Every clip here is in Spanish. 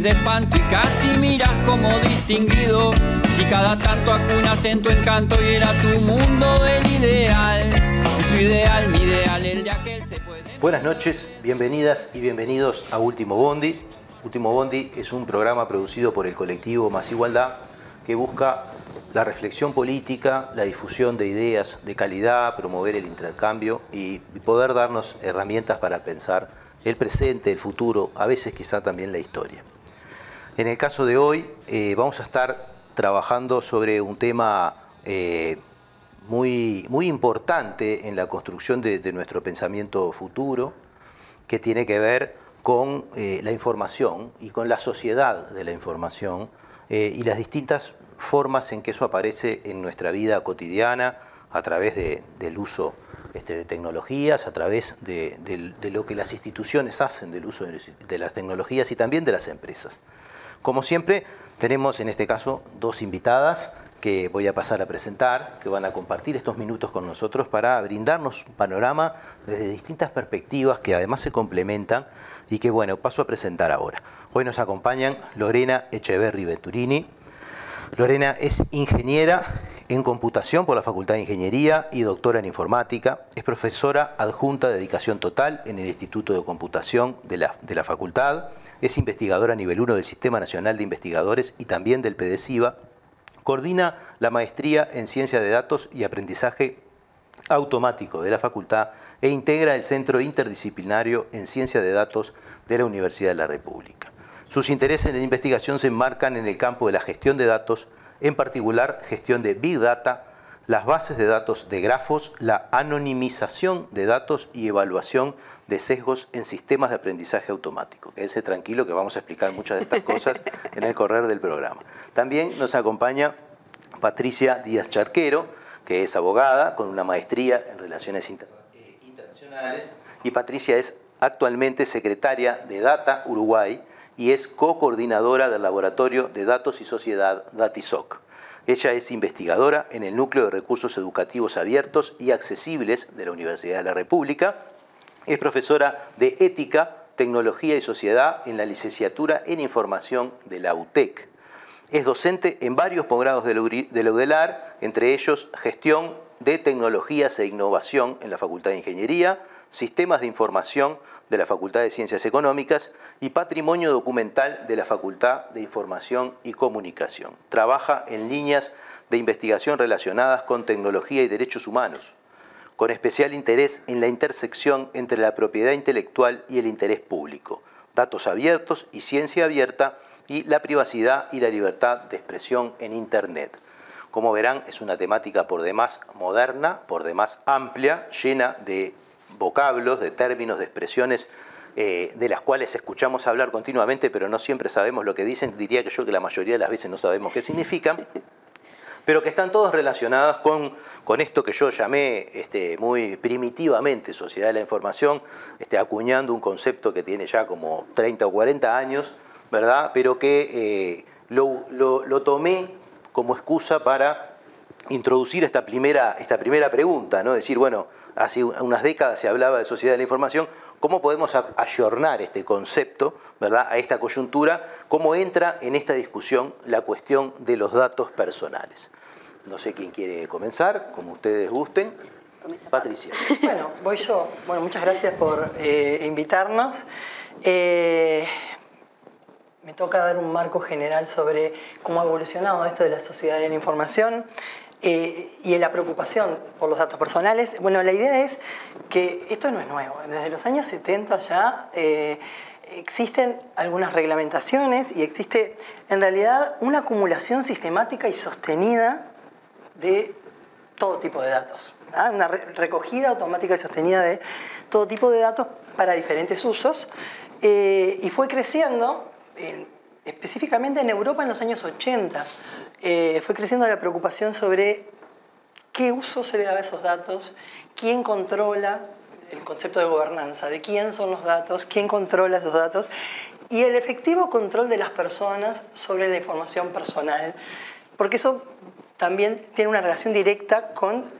de espanto y casi miras como distinguido. Si cada tanto acunas en tu encanto y era tu mundo del ideal. Y su ideal, mi ideal, el de aquel se puede. Buenas noches, bienvenidas y bienvenidos a Último Bondi. Último Bondi es un programa producido por el colectivo Más Igualdad que busca la reflexión política, la difusión de ideas de calidad, promover el intercambio y poder darnos herramientas para pensar el presente, el futuro, a veces quizá también la historia. En el caso de hoy eh, vamos a estar trabajando sobre un tema eh, muy, muy importante en la construcción de, nuestro pensamiento futuro, que tiene que ver con eh, la información y con la sociedad de la información y las distintas formas en que eso aparece en nuestra vida cotidiana a través del uso este, de tecnologías, a través de, lo que las instituciones hacen del uso de las tecnologías y también de las empresas. Como siempre, tenemos en este caso dos invitadas que voy a pasar a presentar, que van a compartir estos minutos con nosotros para brindarnos un panorama desde distintas perspectivas que además se complementan y que, bueno, paso a presentar ahora. Hoy nos acompañan Lorena Echeverri Venturini, Lorena es ingeniera en computación por la Facultad de Ingeniería y doctora en informática. Es profesora adjunta de dedicación total en el Instituto de Computación de la, de la facultad. Es investigadora nivel 1 del Sistema Nacional de Investigadores y también del PDCIVA. Coordina la maestría en Ciencia de Datos y Aprendizaje Automático de la facultad e integra el Centro Interdisciplinario en Ciencia de Datos de la Universidad de la República. Sus intereses en investigación se enmarcan en el campo de la gestión de datos, en particular gestión de Big Data, las bases de datos de grafos, la anonimización de datos y evaluación de sesgos en sistemas de aprendizaje automático. Quédese tranquilo que vamos a explicar muchas de estas cosas en el correr del programa. También nos acompaña Patricia Díaz Charquero, que es abogada con una maestría en Relaciones eh, Internacionales, y Patricia es actualmente secretaria de Data Uruguay, y es co-coordinadora del Laboratorio de Datos y Sociedad DATISOC. Ella es investigadora en el Núcleo de Recursos Educativos Abiertos y Accesibles de la Universidad de la República. Es profesora de Ética, Tecnología y Sociedad en la licenciatura en Información de la UTEC. Es docente en varios posgrados de la UDELAR, entre ellos Gestión de Tecnologías e Innovación en la Facultad de Ingeniería, Sistemas de Información de la Facultad de Ciencias Económicas y Patrimonio Documental de la Facultad de Información y Comunicación. Trabaja en líneas de investigación relacionadas con tecnología y derechos humanos, con especial interés en la intersección entre la propiedad intelectual y el interés público, datos abiertos y ciencia abierta y la privacidad y la libertad de expresión en Internet. Como verán, es una temática por demás moderna, por demás amplia, llena de vocablos, de términos, de expresiones eh, de las cuales escuchamos hablar continuamente, pero no siempre sabemos lo que dicen. Diría que yo que la mayoría de las veces no sabemos qué significan, pero que están todos relacionadas con, con esto que yo llamé este, muy primitivamente sociedad de la información, este, acuñando un concepto que tiene ya como 30 o 40 años, ¿verdad? Pero que eh, lo, lo tomé como excusa para introducir esta primera, esta primera pregunta, ¿no? Decir, bueno, hace unas décadas se hablaba de sociedad de la información, ¿cómo podemos ayornar este concepto, ¿verdad? A esta coyuntura, ¿cómo entra en esta discusión la cuestión de los datos personales? No sé quién quiere comenzar, como ustedes gusten. Patricia. Bueno, voy yo. Bueno, muchas gracias por eh, invitarnos. Eh, me toca dar un marco general sobre cómo ha evolucionado esto de la sociedad de la información. Eh, y en la preocupación por los datos personales, bueno, la idea es que esto no es nuevo. Desde los años 70 ya eh, existen algunas reglamentaciones y existe en realidad una acumulación sistemática y sostenida de todo tipo de datos. ¿ah? Una recogida automática y sostenida de todo tipo de datos para diferentes usos. Eh, y fue creciendo, específicamente en Europa en los años 80 eh, fue creciendo la preocupación sobre qué uso se le daba a esos datos, quién controla el concepto de gobernanza, de quién son los datos, quién controla esos datos y el efectivo control de las personas sobre la información personal, porque eso también tiene una relación directa con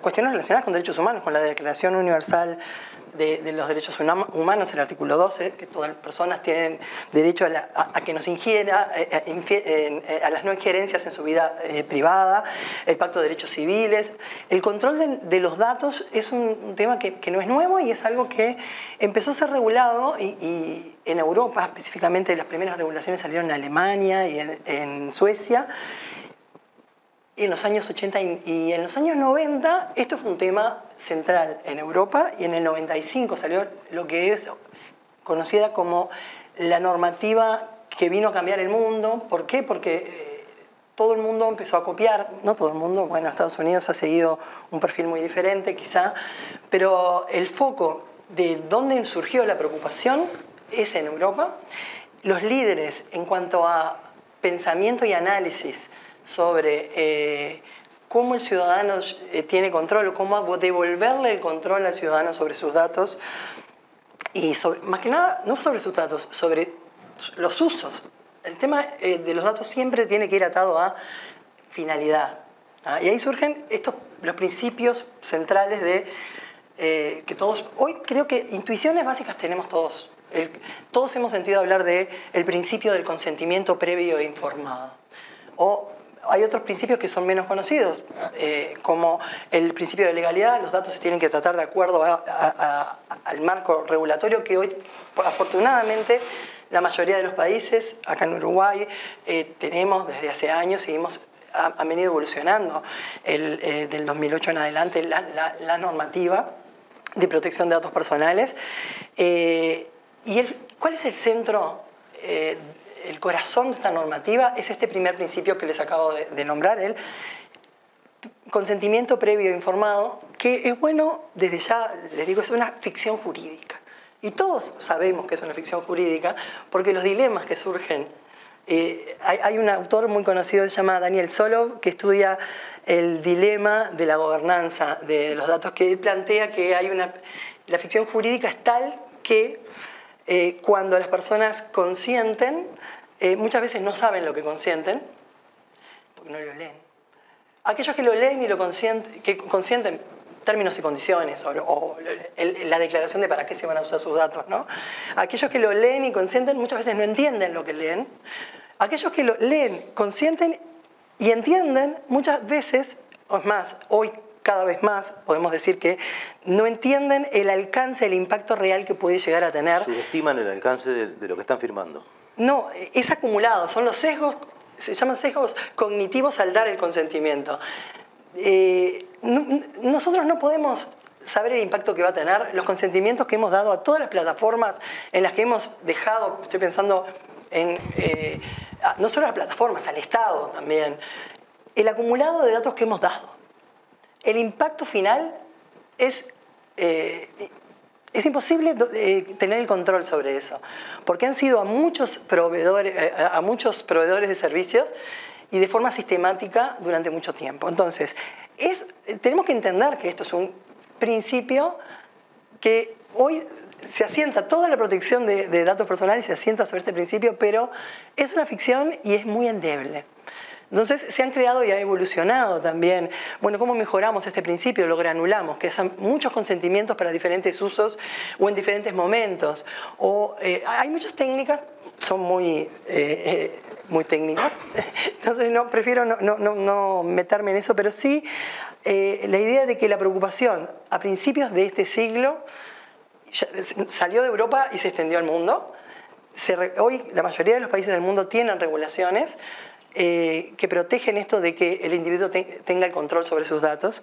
cuestiones relacionadas con derechos humanos, con la Declaración Universal de, los derechos humanos, el artículo 12, que todas las personas tienen derecho a, que nos ingiera, eh, eh, a, las no injerencias en su vida privada, el Pacto de Derechos Civiles. El control de, los datos es un, tema que, no es nuevo y es algo que empezó a ser regulado y, en Europa, específicamente las primeras regulaciones salieron en Alemania y en Suecia en los años 80 y en los años 90 esto fue un tema central en Europa y en el 95 salió lo que es conocida como la normativa que vino a cambiar el mundo. ¿Por qué? Porque eh, todo el mundo empezó a copiar, no todo el mundo, bueno, Estados Unidos ha seguido un perfil muy diferente quizá, pero el foco de dónde surgió la preocupación es en Europa. Los líderes en cuanto a pensamiento y análisis sobre eh, cómo el ciudadano eh, tiene control, cómo devolverle el control al ciudadano sobre sus datos y más que nada, no sobre sus datos, sobre los usos. El tema eh, de los datos siempre tiene que ir atado a finalidad. ¿ah? Y ahí surgen estos, los principios centrales de que todos, hoy creo que intuiciones básicas tenemos todos. todos hemos sentido hablar de el principio del consentimiento previo e informado. O hay otros principios que son menos conocidos, eh, como el principio de legalidad, los datos se tienen que tratar de acuerdo al marco regulatorio que hoy, afortunadamente, la mayoría de los países, acá en Uruguay, eh, tenemos desde hace años, seguimos han venido evolucionando el, eh, del 2008 en adelante la, normativa de protección de datos personales. ¿Y cuál es el centro el corazón de esta normativa es este primer principio que les acabo de, nombrar, el consentimiento previo informado, que es bueno, desde ya les digo, es una ficción jurídica. Y todos sabemos que es una ficción jurídica porque los dilemas que surgen, eh, hay, un autor muy conocido se llama Daniel Solov que estudia el dilema de la gobernanza de los datos, que él plantea que hay una, la ficción jurídica es tal que eh, cuando las personas consienten, eh, muchas veces no saben lo que consienten, porque no lo leen. Aquellos que lo leen y lo consienten, que consienten términos y condiciones, o, la declaración de para qué se van a usar sus datos, ¿no? Aquellos que lo leen y consienten muchas veces no entienden lo que leen. Aquellos que lo leen, consienten y entienden muchas veces, o es más, hoy cada vez más, podemos decir que no entienden el alcance, el impacto real que puede llegar a tener. Subestiman el alcance de, lo que están firmando. No, es acumulado, son los sesgos, se llaman sesgos cognitivos al dar el consentimiento. Eh, nosotros no podemos saber el impacto que va a tener los consentimientos que hemos dado a todas las plataformas en las que hemos dejado, estoy pensando en, eh, no solo a las plataformas, al Estado también, el acumulado de datos que hemos dado el impacto final es, eh, es imposible eh, tener el control sobre eso, porque han sido a muchos, proveedores, eh, a muchos proveedores de servicios y de forma sistemática durante mucho tiempo. Entonces, es, tenemos que entender que esto es un principio que hoy se asienta, toda la protección de datos personales se asienta sobre este principio, pero es una ficción y es muy endeble. Entonces se han creado y ha evolucionado también. Bueno, ¿cómo mejoramos este principio? Lo granulamos, que son muchos consentimientos para diferentes usos o en diferentes momentos. O eh, hay muchas técnicas, son muy, eh, eh, muy técnicas, entonces no, prefiero no, meterme en eso, pero sí la idea de que la preocupación a principios de este siglo salió de Europa y se extendió al mundo. hoy la mayoría de los países del mundo tienen regulaciones eh, que protegen esto de que el individuo tenga el control sobre sus datos.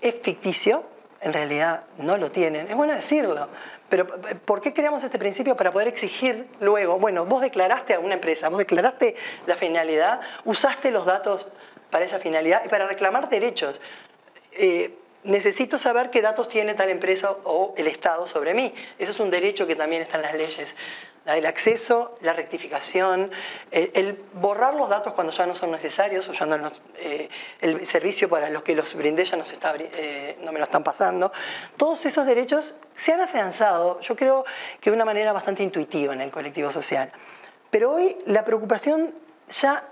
Es ficticio, en realidad no lo tienen, es bueno decirlo, pero ¿por qué creamos este principio? Para poder exigir luego, bueno, vos declaraste a una empresa, vos declaraste la finalidad, usaste los datos para esa finalidad y para reclamar derechos. Eh, necesito saber qué datos tiene tal empresa o el Estado sobre mí. Eso es un derecho que también está en las leyes el acceso, la rectificación, el, borrar los datos cuando ya no son necesarios o ya no eh, el servicio para los que los brindé ya no, se está, eh, no me lo están pasando. Todos esos derechos se han afianzado, yo creo que de una manera bastante intuitiva en el colectivo social. Pero hoy la preocupación ya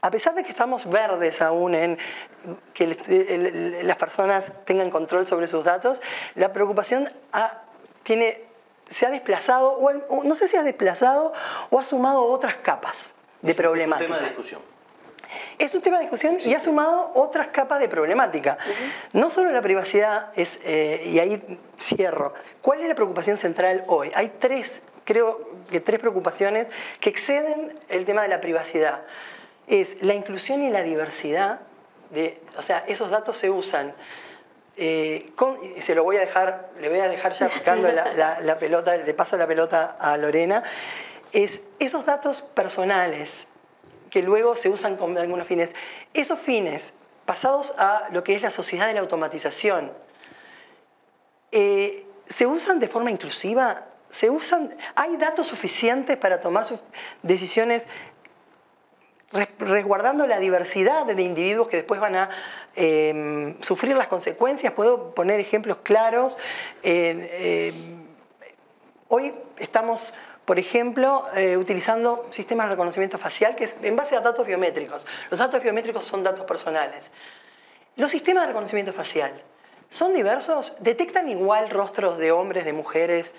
a pesar de que estamos verdes aún en que las personas tengan control sobre sus datos, la preocupación tiene, se ha desplazado, o no sé si ha desplazado o ha sumado otras capas de problemática. Es un tema de discusión. Es un tema de discusión y ha sumado otras capas de problemática. No solo la privacidad es, eh, y ahí cierro, ¿cuál es la preocupación central hoy? Hay tres, creo que tres preocupaciones que exceden el tema de la privacidad es la inclusión y la diversidad. De, o sea, esos datos se usan. Eh, y se lo voy a dejar, le voy a dejar ya picando la, pelota, le paso la pelota a Lorena, es esos datos personales que luego se usan con algunos fines, esos fines pasados a lo que es la sociedad de la automatización, eh, ¿se usan de forma inclusiva? ¿Se usan, ¿Hay datos suficientes para tomar decisiones resguardando la diversidad de individuos que después van a em, sufrir las consecuencias. Puedo poner ejemplos claros. Em, hoy estamos, por ejemplo, eh, utilizando sistemas de reconocimiento facial que es en base a datos biométricos. Los datos biométricos son datos personales. Los sistemas de reconocimiento facial son diversos, detectan igual rostros de hombres, de mujeres,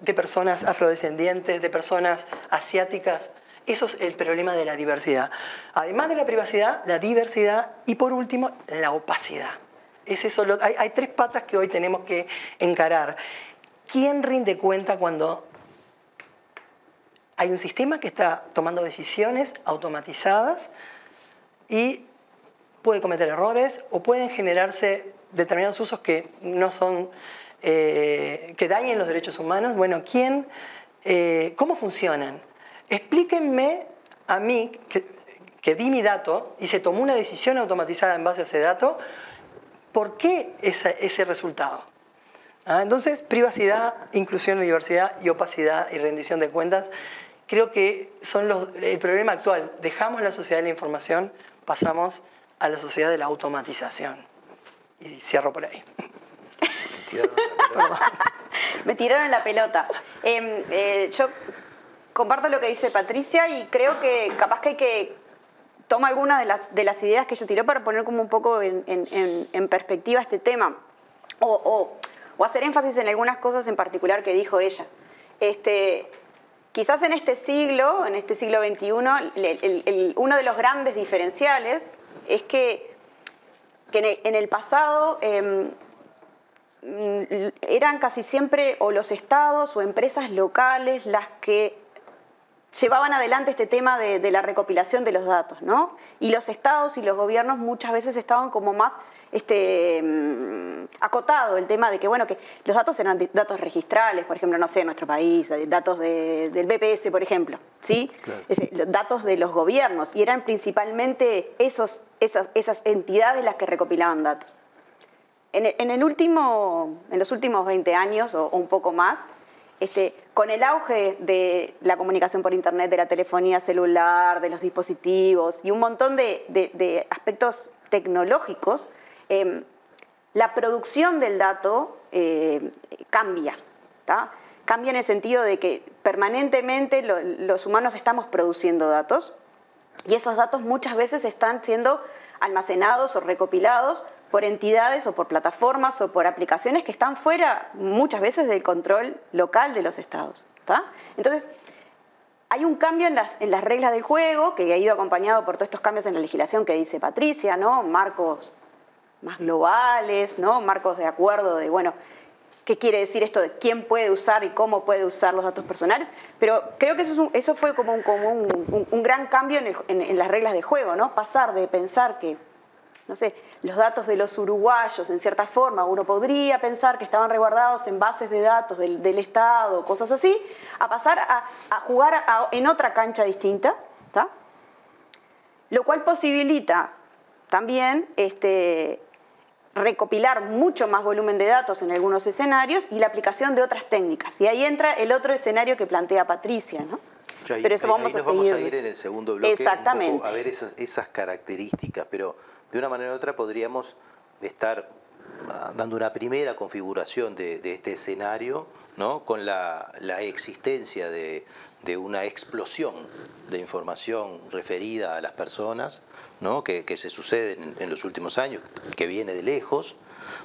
de personas afrodescendientes, de personas asiáticas. Eso es el problema de la diversidad. Además de la privacidad, la diversidad y por último, la opacidad. Hay tres patas que hoy tenemos que encarar. ¿Quién rinde cuenta cuando hay un sistema que está tomando decisiones automatizadas y puede cometer errores o pueden generarse determinados usos que no son, eh, que dañen los derechos humanos? Bueno, ¿quién, eh, ¿cómo funcionan? Explíquenme a mí, que, di mi dato y se tomó una decisión automatizada en base a ese dato, ¿por qué ese, resultado? Ah, entonces, privacidad, inclusión, diversidad y opacidad y rendición de cuentas, creo que son los, el problema actual. Dejamos la sociedad de la información, pasamos a la sociedad de la automatización. Y cierro por ahí. Me tiraron la pelota. Em, eh, yo comparto lo que dice Patricia y creo que capaz que hay que tomar algunas de las, de las ideas que ella tiró para poner como un poco en, perspectiva este tema o, hacer énfasis en algunas cosas en particular que dijo ella. Este, quizás en este siglo, en este siglo XXI, uno de los grandes diferenciales es que, en, el, pasado em, eran casi siempre o los estados o empresas locales las que llevaban adelante este tema de, la recopilación de los datos, ¿no? Y los estados y los gobiernos muchas veces estaban como más este, mm, acotado el tema de que, bueno, que los datos eran datos registrales, por ejemplo, no sé, en nuestro país, datos del BPS, por ejemplo, ¿sí? datos de los gobiernos, y eran principalmente esos, esas, esas entidades las que recopilaban datos. En, el último, en los últimos 20 años o un poco más, este, con el auge de la comunicación por Internet, de la telefonía celular, de los dispositivos y un montón de, aspectos tecnológicos, em, la producción del dato eh, cambia. Cambia en el sentido de que permanentemente los humanos estamos produciendo datos y esos datos muchas veces están siendo almacenados o recopilados por entidades o por plataformas o por aplicaciones que están fuera muchas veces del control local de los estados. Entonces, hay un cambio en las, en las, reglas del juego que ha ido acompañado por todos estos cambios en la legislación que dice Patricia, ¿no? Marcos más globales, ¿no? Marcos de acuerdo de, bueno, qué quiere decir esto de quién puede usar y cómo puede usar los datos personales, pero creo que eso, eso fue como un, como un, gran cambio en, en, las reglas de juego, ¿no? Pasar de pensar que no sé, los datos de los uruguayos, en cierta forma, uno podría pensar que estaban resguardados en bases de datos del, Estado, cosas así, a pasar a, jugar en otra cancha distinta, lo cual posibilita también este, recopilar mucho más volumen de datos en algunos escenarios y la aplicación de otras técnicas. Y ahí entra el otro escenario que plantea Patricia, ¿no? pero eso vamos, a vamos a ir en el segundo bloque Exactamente. a ver esas, esas características, pero de una manera u otra podríamos estar dando una primera configuración de, este escenario, ¿no? con la, existencia de, una explosión de información referida a las personas, ¿no? que, se sucede en, los últimos años, que viene de lejos,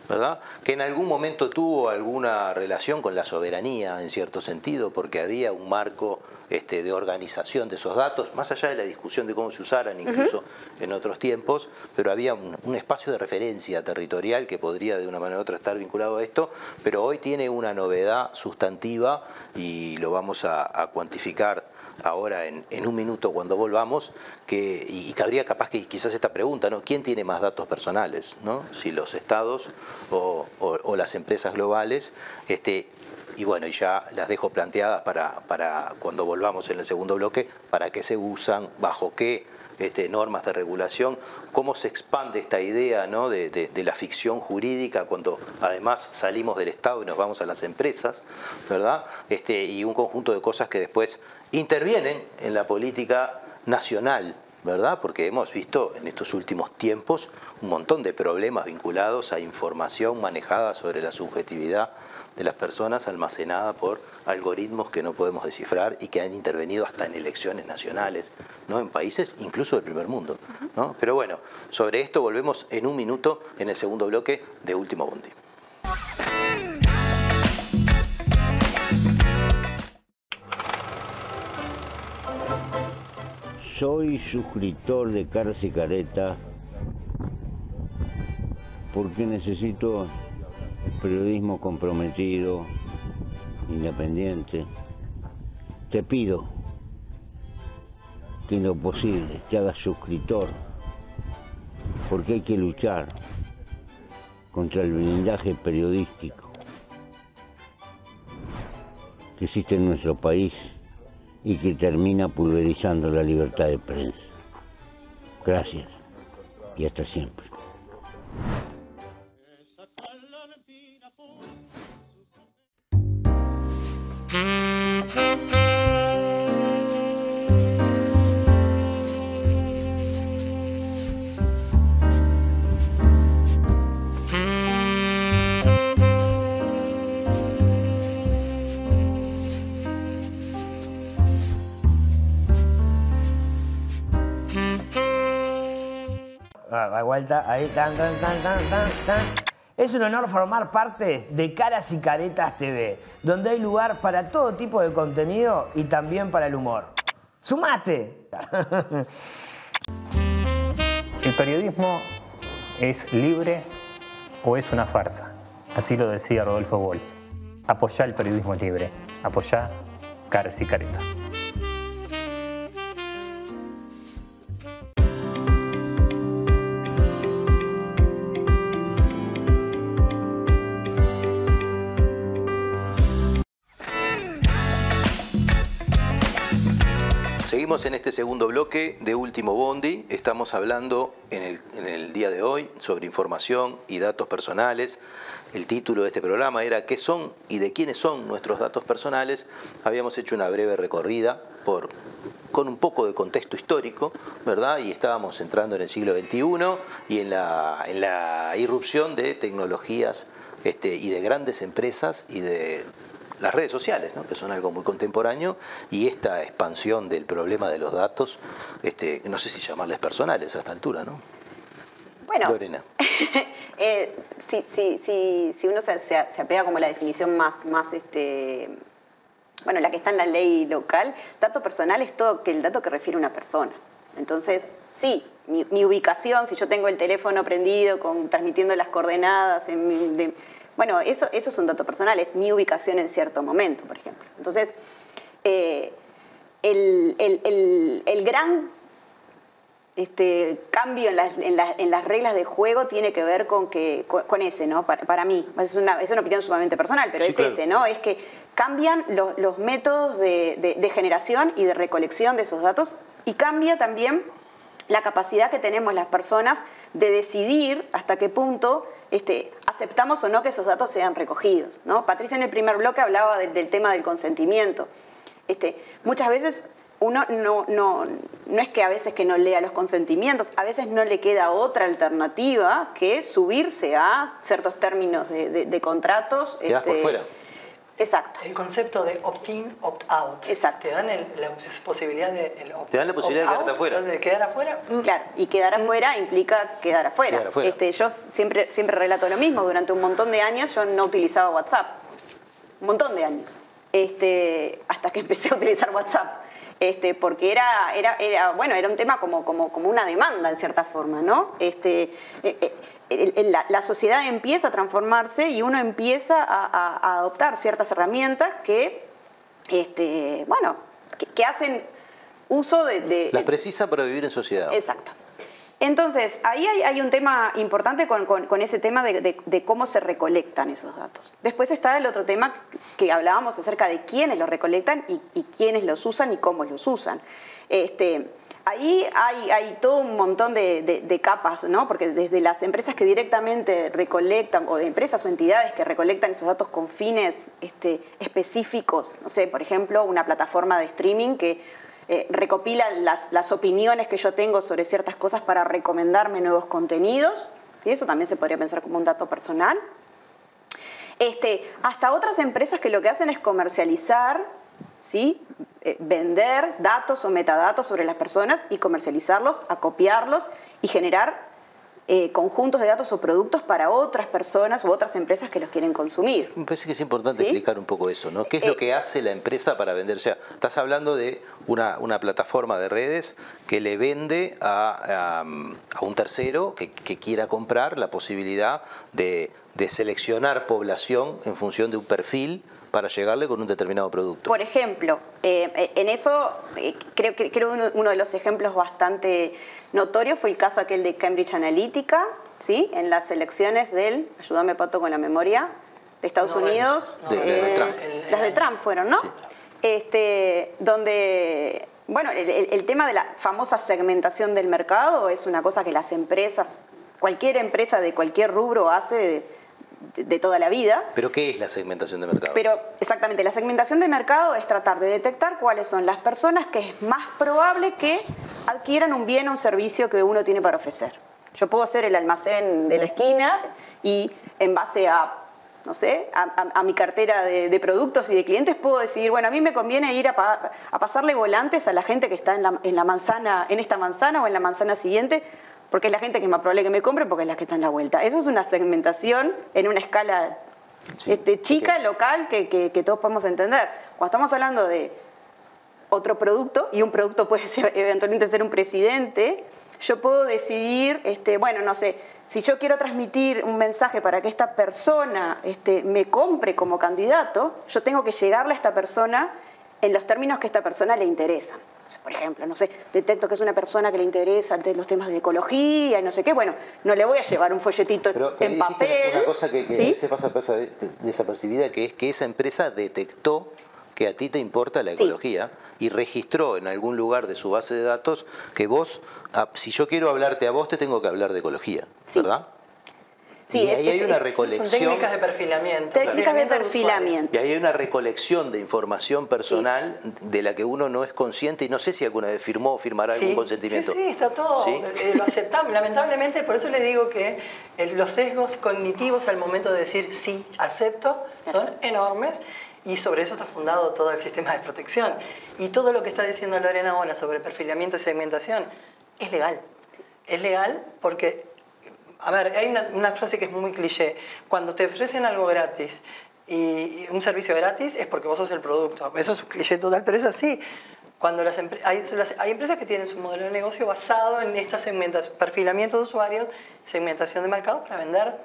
¿verdad? que en algún momento tuvo alguna relación con la soberanía, en cierto sentido, porque había un marco este, de organización de esos datos, más allá de la discusión de cómo se usaran incluso en otros tiempos, pero había un, espacio de referencia territorial que podría de una manera u otra estar vinculado a esto, pero hoy tiene una novedad sustantiva y lo vamos a, cuantificar ahora en, un minuto cuando volvamos, que, y, cabría capaz que quizás esta pregunta, ¿no? ¿Quién tiene más datos personales? ¿no? Si los estados o, las empresas globales, este, y bueno, y ya las dejo planteadas para, para cuando volvamos en el segundo bloque, para qué se usan, bajo qué este, normas de regulación, cómo se expande esta idea ¿no? de, la ficción jurídica cuando además salimos del Estado y nos vamos a las empresas, ¿verdad? Este, y un conjunto de cosas que después intervienen en la política nacional ¿verdad? Porque hemos visto en estos últimos tiempos un montón de problemas vinculados a información manejada sobre la subjetividad de las personas almacenada por algoritmos que no podemos descifrar y que han intervenido hasta en elecciones nacionales, ¿no? en países incluso del primer mundo. ¿no? Pero bueno, sobre esto volvemos en un minuto en el segundo bloque de Último Bondi. Soy suscriptor de Carlos y Careta porque necesito periodismo comprometido, independiente. Te pido que en lo posible te hagas suscriptor, porque hay que luchar contra el blindaje periodístico que existe en nuestro país y que termina pulverizando la libertad de prensa. Gracias y hasta siempre. Vuelta, ahí, tan, tan, tan, tan, tan, tan. Es un honor formar parte de Caras y Caretas TV, donde hay lugar para todo tipo de contenido y también para el humor. ¡Sumate! ¿El periodismo es libre o es una farsa? Así lo decía Rodolfo Walsh. Apoyá el periodismo libre, apoyá Caras y Caretas. Seguimos en este segundo bloque de Último Bondi. Estamos hablando en el, día de hoy sobre información y datos personales. El título de este programa era ¿Qué son y de quiénes son nuestros datos personales? Habíamos hecho una breve recorrida con un poco de contexto histórico, ¿verdad? Y estábamos entrando en el siglo XXI y en la, en la irrupción de tecnologías este, y de grandes empresas y de las redes sociales, ¿no? que son algo muy contemporáneo, y esta expansión del problema de los datos, este, no sé si llamarles personales a esta altura, ¿no? Bueno, Lorena. eh, si, si, uno se, se, apega como la definición más, más este, bueno, la que está en la ley local, dato personal es todo que el dato que refiere a una persona. Entonces, sí, mi, ubicación, si yo tengo el teléfono prendido, con, transmitiendo las coordenadas en de, bueno, eso, eso es un dato personal, es mi ubicación en cierto momento, por ejemplo. Entonces, eh, el, gran este, cambio en las, reglas de juego tiene que ver con, que, con, ese, ¿no? Para, mí, es una, es una, opinión sumamente personal, pero es ese, ¿no? Es que cambian los métodos de, de generación y de recolección de esos datos y cambia también la capacidad que tenemos las personas de decidir hasta qué punto este, aceptamos o no que esos datos sean recogidos. ¿no? Patricia en el primer bloque hablaba del tema del consentimiento. Este, muchas veces uno no, no, no es que a veces que no lea los consentimientos, a veces no le queda otra alternativa que subirse a ciertos términos de, de- de contratos. este, por fuera. Exacto. El concepto de opt-in, opt-out. Exacto. Te dan el- la posibilidad de. el opt- Te dan la posibilidad de quedarte opt-out, afuera. De quedar afuera. mm, Claro, y quedar afuera implica quedar afuera. Quedar afuera. Este, yo siempre, siempre relato lo mismo. Durante un montón de años yo no utilizaba WhatsApp. Un montón de años. Este, hasta que empecé a utilizar WhatsApp. Este, porque era, era, era, bueno, era un tema como, como, como una demanda en cierta forma, ¿no? Este, eh, eh, la, la sociedad empieza a transformarse y uno empieza a, a- a adoptar ciertas herramientas que, este, bueno, que, que hacen uso de, de- Las precisa para vivir en sociedad. Exacto. Entonces, ahí hay, un tema importante con, ese tema de, cómo se recolectan esos datos. Después está el otro tema que hablábamos acerca de quiénes los recolectan y, quiénes los usan y cómo los usan. Este, ahí hay, todo un montón de capas, ¿no? Porque desde las empresas que directamente recolectan, o de empresas o entidades que recolectan esos datos con fines este, específicos, no sé, por ejemplo, una plataforma de streaming que eh, recopila las, las opiniones que yo tengo sobre ciertas cosas para recomendarme nuevos contenidos, y eso también se podría pensar como un dato personal. Este, hasta otras empresas que lo que hacen es comercializar, ¿sí? Eh, vender datos o metadatos sobre las personas y comercializarlos, acopiarlos y generar eh, conjuntos de datos o productos para otras personas u otras empresas que los quieren consumir. Me parece que es importante ¿Sí? explicar un poco eso, ¿no? ¿Qué es Eh, lo que hace la empresa para vender? O sea, estás hablando de una, una plataforma de redes que le vende a, a- a un tercero que, que quiera comprar la posibilidad de, de seleccionar población en función de un perfil para llegarle con un determinado producto. Por ejemplo, eh, eh, en eso eh, creo que creo uno, uno de los ejemplos bastante notorios fue el caso aquel de Cambridge Analytica, ¿sí? En las elecciones del, ayúdame Pato con la memoria, de Estados No, Unidos. no, De- de- de eh, Trump. El- Las de Trump fueron, ¿no? Sí. Este, donde, bueno, el, el- el tema de la famosa segmentación del mercado es una cosa que las empresas, cualquier empresa de cualquier rubro hace de- toda la vida. Pero ¿qué es la segmentación de mercado? Pero exactamente, la segmentación de mercado es tratar de detectar cuáles son las personas que es más probable que adquieran un bien o un servicio que uno tiene para ofrecer. Yo puedo ser el almacén de la esquina y en base a, no sé, a, a- a mi cartera de, de productos y de clientes puedo decidir, bueno, a mí me conviene ir a, pa- a pasarle volantes a la gente que está en la, en la manzana, en esta manzana o en la manzana siguiente, porque es la gente que es más probable que me compre porque es la que está en la vuelta. Eso es una segmentación en una escala Sí, este, chica, local, que, que- que todos podemos entender. Cuando estamos hablando de otro producto, y un producto puede ser- eventualmente ser un presidente, yo puedo decidir, este, bueno, no sé, si yo quiero transmitir un mensaje para que esta persona este, me compre como candidato, yo tengo que llegarle a esta persona en los términos que a esta persona le interesan. Por ejemplo, no sé, detecto que es una persona que le interesa los temas de ecología y no sé qué, bueno, no le voy a llevar un folletito Pero, pero en papel. una cosa que, que ¿sí? se pasa desapercibida, que es que esa empresa detectó que a ti te importa la Sí. ecología y registró en algún lugar de su base de datos que vos, ah, si yo quiero hablarte a vos, te tengo que hablar de ecología, Sí. ¿verdad? Sí, y es- ahí hay es- una es- Son recolección. técnicas de perfilamiento. Técnicas de perfilamiento. Y ahí hay una recolección de información personal de la que uno no es consciente y no sé si alguna vez firmó o firmará algún Sí, consentimiento. Sí, sí, está todo. ¿Sí? eh, lo aceptamos. Lamentablemente, por eso le digo que eh, los sesgos cognitivos al momento de decir sí, acepto, son enormes. Y sobre eso está fundado todo el sistema de protección. Y todo lo que está diciendo Lorena ahora sobre perfilamiento y segmentación es legal. Es legal porque, a ver, hay una, frase que es muy cliché. Cuando te ofrecen algo gratis y un servicio gratis es porque vos sos el producto. Eso es un cliché total, pero es así. Cuando las, hay, hay empresas que tienen su modelo de negocio basado en esta segmentación, perfilamiento de usuarios, segmentación de mercado para vender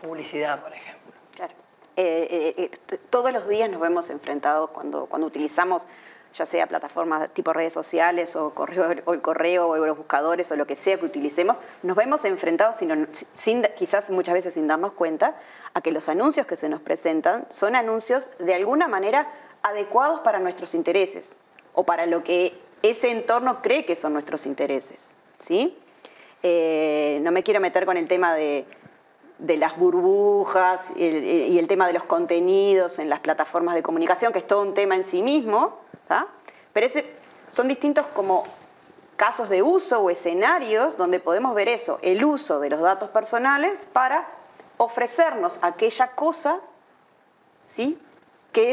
publicidad, por ejemplo. Claro. Eh, eh, eh, todos los días nos vemos enfrentados cuando, cuando utilizamos ya sea plataformas tipo redes sociales o, correo, o el correo o los buscadores o lo que sea que utilicemos, nos vemos enfrentados sin, quizás muchas veces sin darnos cuenta a que los anuncios que se nos presentan son anuncios de alguna manera adecuados para nuestros intereses o para lo que ese entorno cree que son nuestros intereses. ¿sí? Eh, no me quiero meter con el tema de, de las burbujas y el, y el tema de los contenidos en las plataformas de comunicación, que es todo un tema en sí mismo, pero ese, son distintos como casos de uso o escenarios donde podemos ver eso, el uso de los datos personales para ofrecernos aquella cosa, ¿sí? que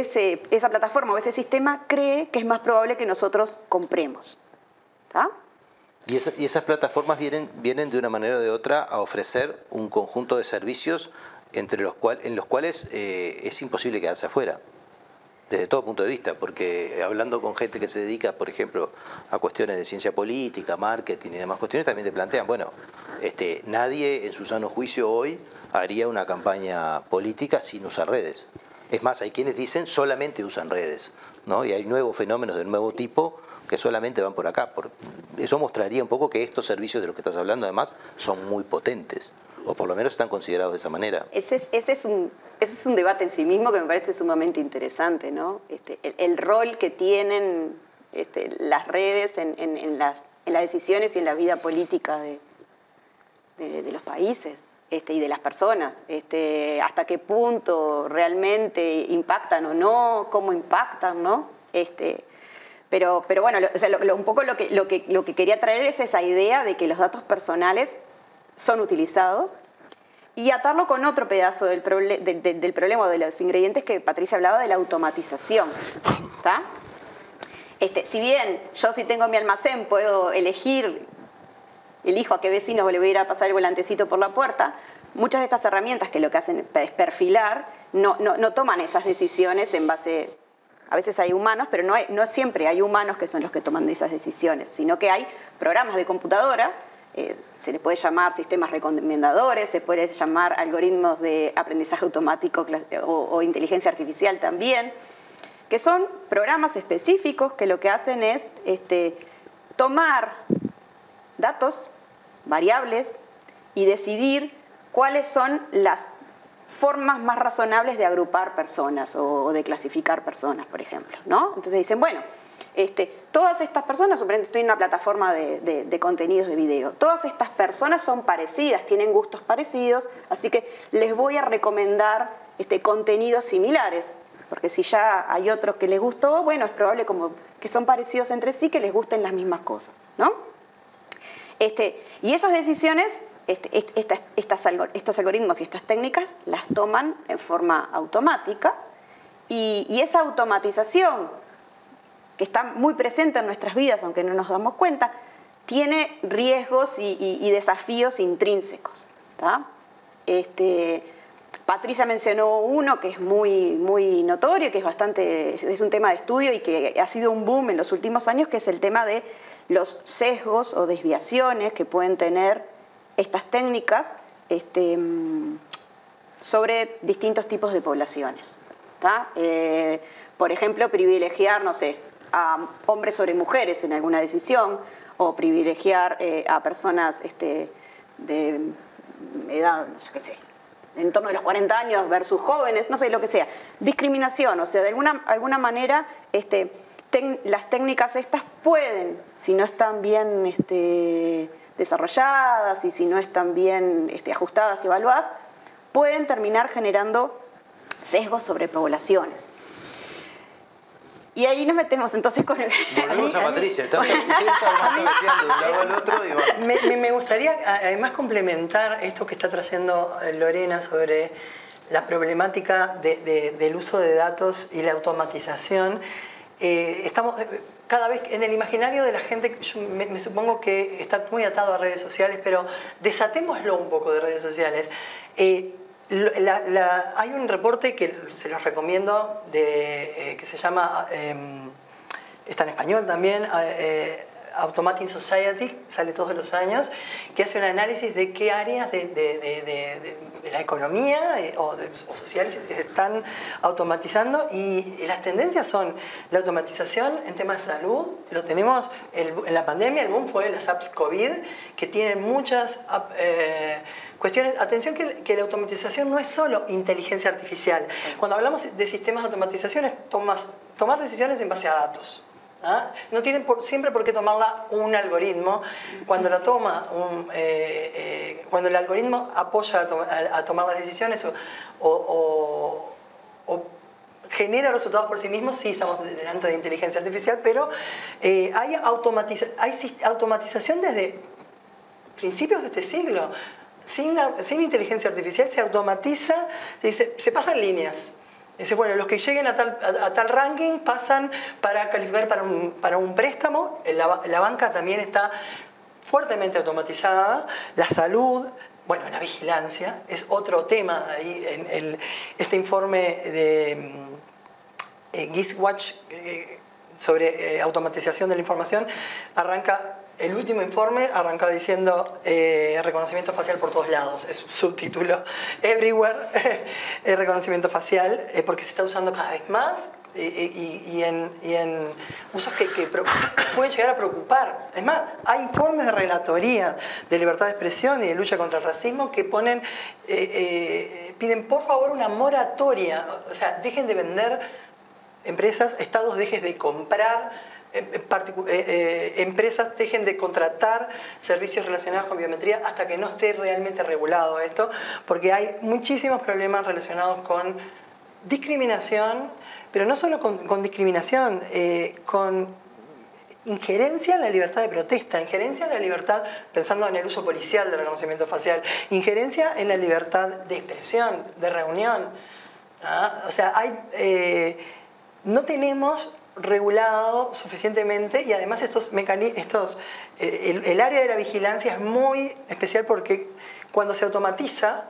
esa plataforma o ese sistema cree que es más probable que nosotros compremos. Y, esas plataformas vienen, vienen de una manera o de otra a ofrecer un conjunto de servicios entre los cual, en los cuales eh, es imposible quedarse afuera desde todo punto de vista, porque hablando con gente que se dedica, por ejemplo, a cuestiones de ciencia política, marketing y demás cuestiones, también te plantean, bueno, este, nadie en su sano juicio hoy haría una campaña política sin usar redes. Es más, hay quienes dicen solamente usan redes, ¿no? Y hay nuevos fenómenos de nuevo tipo que solamente van por acá. eso mostraría un poco que estos servicios de los que estás hablando, además, son muy potentes, o por lo menos están considerados de esa manera. Ese es, un, es un debate en sí mismo que me parece sumamente interesante, ¿no? Este, el, rol que tienen este, las redes en, en, las, en, las, decisiones y en la vida política de, de, los países. Este, y de las personas, este, hasta qué punto realmente impactan o no, cómo impactan, ¿no? Este, pero, pero bueno, un poco lo que, lo, que, lo que quería traer es esa idea de que los datos personales son utilizados y atarlo con otro pedazo del, del, problema de los ingredientes que Patricia hablaba de la automatización. Este, si bien yo si tengo mi almacén puedo elegir, elijo a qué vecinos le voy a ir a pasar el volantecito por la puerta, muchas de estas herramientas que lo que hacen es perfilar, no, no, toman esas decisiones en base a veces hay humanos, pero no, no, siempre hay humanos que son los que toman esas decisiones, sino que hay programas de computadora eh, se le puede llamar sistemas recomendadores, se puede llamar algoritmos de aprendizaje automático o, inteligencia artificial también, que son programas específicos que lo que hacen es este, tomar datos, variables, y decidir cuáles son las formas más razonables de agrupar personas o de clasificar personas, por ejemplo. ¿no? Entonces dicen, bueno, este, todas estas personas, estoy en una plataforma de, contenidos de video, todas estas personas son parecidas, tienen gustos parecidos, así que les voy a recomendar este, contenidos similares, porque si ya hay otros que les gustó, bueno, es probable como que son parecidos entre sí, que les gusten las mismas cosas, ¿no? Este, y esas decisiones, estos algoritmos y estas técnicas las toman en forma automática y esa automatización que está muy presente en nuestras vidas, aunque no nos damos cuenta, tiene riesgos y, desafíos intrínsecos. Este, Patricia mencionó uno que es muy, muy notorio, que es, bastante, es un tema de estudio y que ha sido un boom en los últimos años, que es el tema de los sesgos o desviaciones que pueden tener estas técnicas este, sobre distintos tipos de poblaciones. Eh, por ejemplo, privilegiar, no sé, a hombres sobre mujeres en alguna decisión o privilegiar eh, a personas este, de edad, no sé qué sé, en torno de los 40 años versus jóvenes, no sé, lo que sea. Discriminación, o sea, de alguna, alguna manera este, las técnicas estas pueden, si no están bien este, desarrolladas y si no están bien este, ajustadas y evaluadas, pueden terminar generando sesgos sobre poblaciones. Y ahí nos metemos entonces con el... Volvemos a, Patricia, estamos, de un lado al otro y me, me, gustaría además complementar esto que está trayendo eh, Lorena sobre la problemática de, del uso de datos y la automatización. Eh, estamos eh, cada vez en el imaginario de la gente, yo me, supongo que está muy atado a redes sociales, pero desatémoslo un poco de redes sociales. La, hay un reporte que se los recomiendo de, eh, que se llama, em, está en español también, eh, Automating Society, sale todos los años, que hace un análisis de qué áreas de, de, de la economía eh, o, sociales se están automatizando y las tendencias son la automatización en temas de salud, lo tenemos en la pandemia, el boom fue las apps COVID, que tienen muchas... Cuestiones, atención que, la automatización no es solo inteligencia artificial. Cuando hablamos de sistemas de automatización es tomar decisiones en base a datos. ¿Ah? No tienen siempre por qué tomarla un algoritmo. Cuando la toma, eh, eh, cuando el algoritmo apoya a, tomar las decisiones o, genera resultados por sí mismos, sí estamos delante de inteligencia artificial, pero eh, hay, automatiza hay automatización desde principios de este siglo. Sin, inteligencia artificial se automatiza, se, se pasan líneas. Dice, bueno, los que lleguen a tal, a, tal ranking pasan para calificar para un, para un préstamo. La, la, banca también está fuertemente automatizada. La salud, bueno, la vigilancia es otro tema. Ahí en el, este informe de eh, Watch eh, sobre eh, automatización de la información arranca el último informe arranca diciendo eh, reconocimiento facial por todos lados, es subtítulo, everywhere, reconocimiento facial, eh, porque se está usando cada vez más y, en, usos que, pueden llegar a preocupar. Es más, hay informes de relatoría de libertad de expresión y de lucha contra el racismo que ponen, eh, piden por favor una moratoria, o sea, dejen de vender empresas, estados dejen de comprar empresas dejen de contratar servicios relacionados con biometría hasta que no esté realmente regulado esto, porque hay muchísimos problemas relacionados con discriminación, pero no solo con, discriminación, eh, con injerencia en la libertad de protesta, injerencia en la libertad, pensando en el uso policial del reconocimiento facial, injerencia en la libertad de expresión, de reunión. ¿ah? O sea, hay, no tenemos regulado suficientemente y además estos estos, eh, el, área de la vigilancia es muy especial porque cuando se automatiza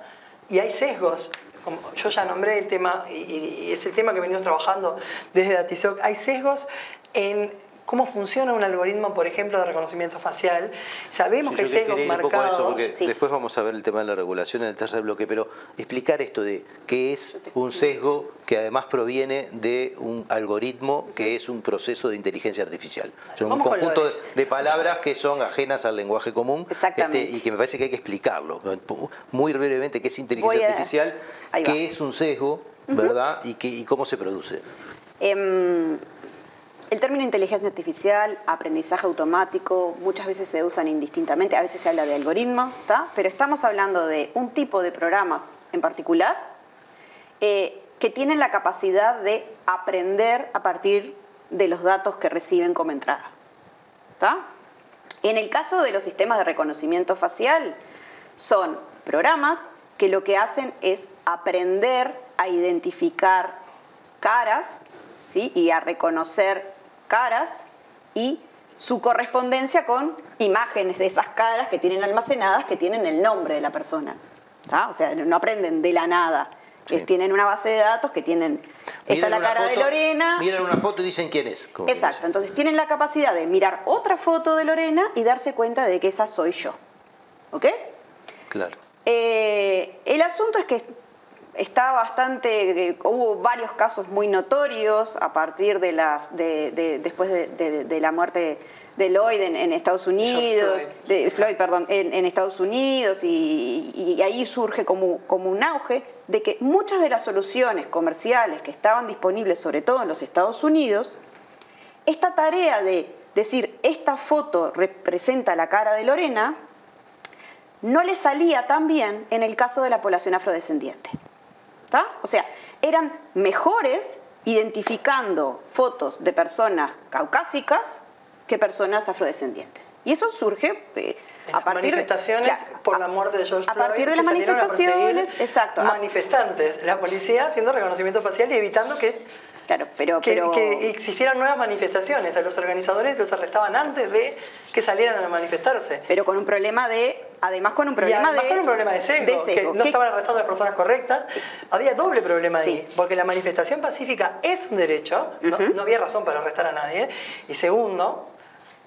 y hay sesgos, como yo ya nombré el tema y, es el tema que venimos trabajando desde Datisoc, hay sesgos en cómo funciona un algoritmo, por ejemplo, de reconocimiento facial. Sabemos que hay sesgos marcados. Después vamos a ver el tema de la regulación en el tercer bloque, pero explicar esto de qué es un sesgo que además proviene de un algoritmo que es un proceso de inteligencia artificial. Son un conjunto de... palabras que son ajenas al lenguaje común este, y que me parece que hay que explicarlo. Muy brevemente, qué es inteligencia artificial, qué es un sesgo, ¿verdad? Y, qué, y cómo se produce. Em, el término inteligencia artificial, aprendizaje automático, muchas veces se usan indistintamente, a veces se habla de algoritmos, pero estamos hablando de un tipo de programas en particular eh, que tienen la capacidad de aprender a partir de los datos que reciben como entrada. En el caso de los sistemas de reconocimiento facial, son programas que lo que hacen es aprender a identificar caras ¿sí? y a reconocer caras y su correspondencia con imágenes de esas caras que tienen almacenadas, que tienen el nombre de la persona. O sea, no aprenden de la nada. tienen una base de datos que tienen. Esta la cara de Lorena. Miran una foto y dicen quién es. Exacto. Entonces tienen la capacidad de mirar otra foto de Lorena y darse cuenta de que esa soy yo. ¿Ok? Claro. Eh, el asunto es que está bastante, eh, hubo varios casos muy notorios a partir de las, de, después de, la muerte de Lloyd en, Estados Unidos, de Floyd, perdón, en, Estados Unidos y, ahí surge como, como un auge de que muchas de las soluciones comerciales que estaban disponibles, sobre todo en los Estados Unidos, esta tarea de decir esta foto representa la cara de Lorena, no le salía tan bien en el caso de la población afrodescendiente. O sea, eran mejores identificando fotos de personas caucásicas que personas afrodescendientes. Y eso surge eh, a partir manifestaciones por la muerte de George Floyd. A partir de las manifestaciones, exacto. Manifestantes, la policía haciendo reconocimiento facial y evitando que Claro, pero, que, que, existieran nuevas manifestaciones. A los organizadores los arrestaban antes de que salieran a manifestarse. Pero con un problema de, además con un problema de, con un problema de sesgo, que no estaban arrestando a las personas correctas. Había doble problema ahí, porque la manifestación pacífica es un derecho, no, había razón para arrestar a nadie. Y segundo,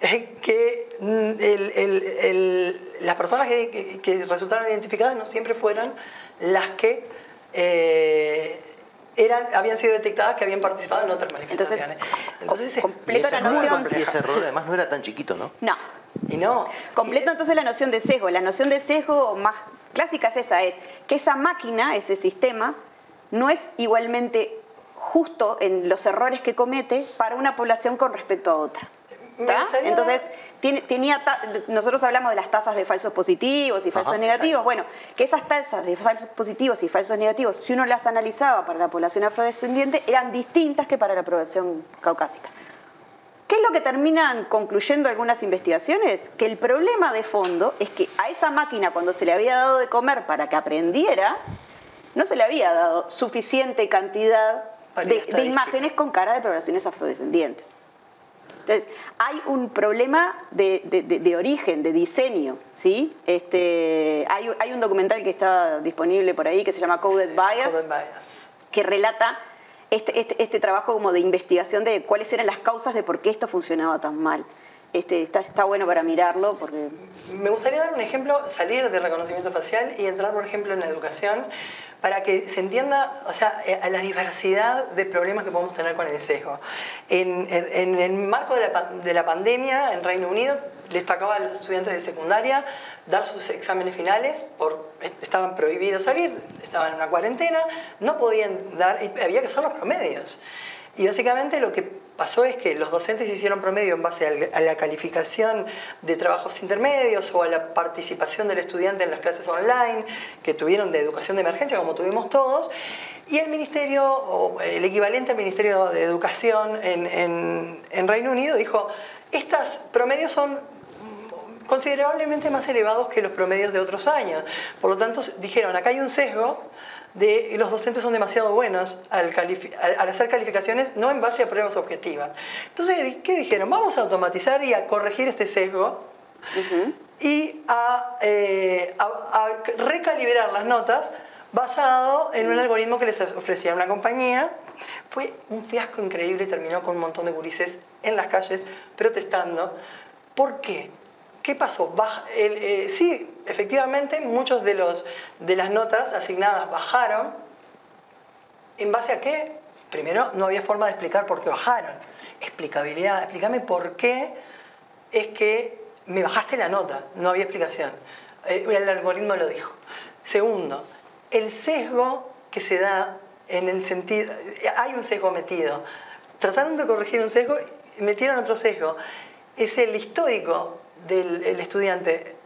es que mm, las personas que, resultaron identificadas no siempre fueron las que eh, eran, habían sido detectadas que habían participado en otras manifestaciones. Entonces, entonces la noción... Y ese error además no era tan chiquito, ¿no? No. Y no. Completo entonces la noción de sesgo. La noción de sesgo más clásica es esa, es que esa máquina, ese sistema, no es igualmente justo en los errores que comete para una población con respecto a otra. Entonces, tenía nosotros hablamos de las tasas de falsos positivos y falsos negativos. Bueno, que esas tasas de falsos positivos y falsos negativos, si uno las analizaba para la población afrodescendiente, eran distintas que para la población caucásica. ¿Qué es lo que terminan concluyendo algunas investigaciones? Que el problema de fondo es que a esa máquina, cuando se le había dado de comer para que aprendiera, no se le había dado suficiente cantidad de, imágenes con cara de poblaciones afrodescendientes. Entonces, hay un problema de, origen, de diseño, ¿sí? Este, hay, un documental que está disponible por ahí que se llama Coded Bias, que relata este, este, este, trabajo como de investigación de cuáles eran las causas de por qué esto funcionaba tan mal. Este, está, está bueno para mirarlo porque... Me gustaría dar un ejemplo, salir del reconocimiento facial y entrar, por ejemplo, en la educación para que se entienda, o sea, eh, a la diversidad de problemas que podemos tener con el sesgo. En, el marco de la, de la pandemia en Reino Unido les tocaba a los estudiantes de secundaria dar sus exámenes finales, por, estaban prohibidos salir, estaban en una cuarentena, no podían dar, había que hacer los promedios. Y básicamente lo que pasó es que los docentes hicieron promedio en base a la calificación de trabajos intermedios o a la participación del estudiante en las clases online que tuvieron de educación de emergencia, como tuvimos todos, y el ministerio, o el equivalente al Ministerio de Educación en, en Reino Unido, dijo, estos promedios son considerablemente más elevados que los promedios de otros años. Por lo tanto, dijeron, acá hay un sesgo de los docentes son demasiado buenos al, hacer calificaciones no en base a pruebas objetivas. Entonces, ¿qué dijeron? Vamos a automatizar y a corregir este sesgo y eh, a, recalibrar las notas basado en un algoritmo que les ofrecía una compañía. Fue un fiasco increíble y terminó con un montón de gurises en las calles protestando. ¿Por qué? ¿Qué pasó? Eh, sí, efectivamente, muchos de, de las notas asignadas bajaron. ¿En base a qué? Primero, no había forma de explicar por qué bajaron. Explicabilidad, explícame por qué es que me bajaste la nota. No había explicación. Eh, el algoritmo lo dijo. Segundo, el sesgo que se da en el sentido... Hay un sesgo metido. Trataron de corregir un sesgo, metieron otro sesgo. Es el histórico del estudiante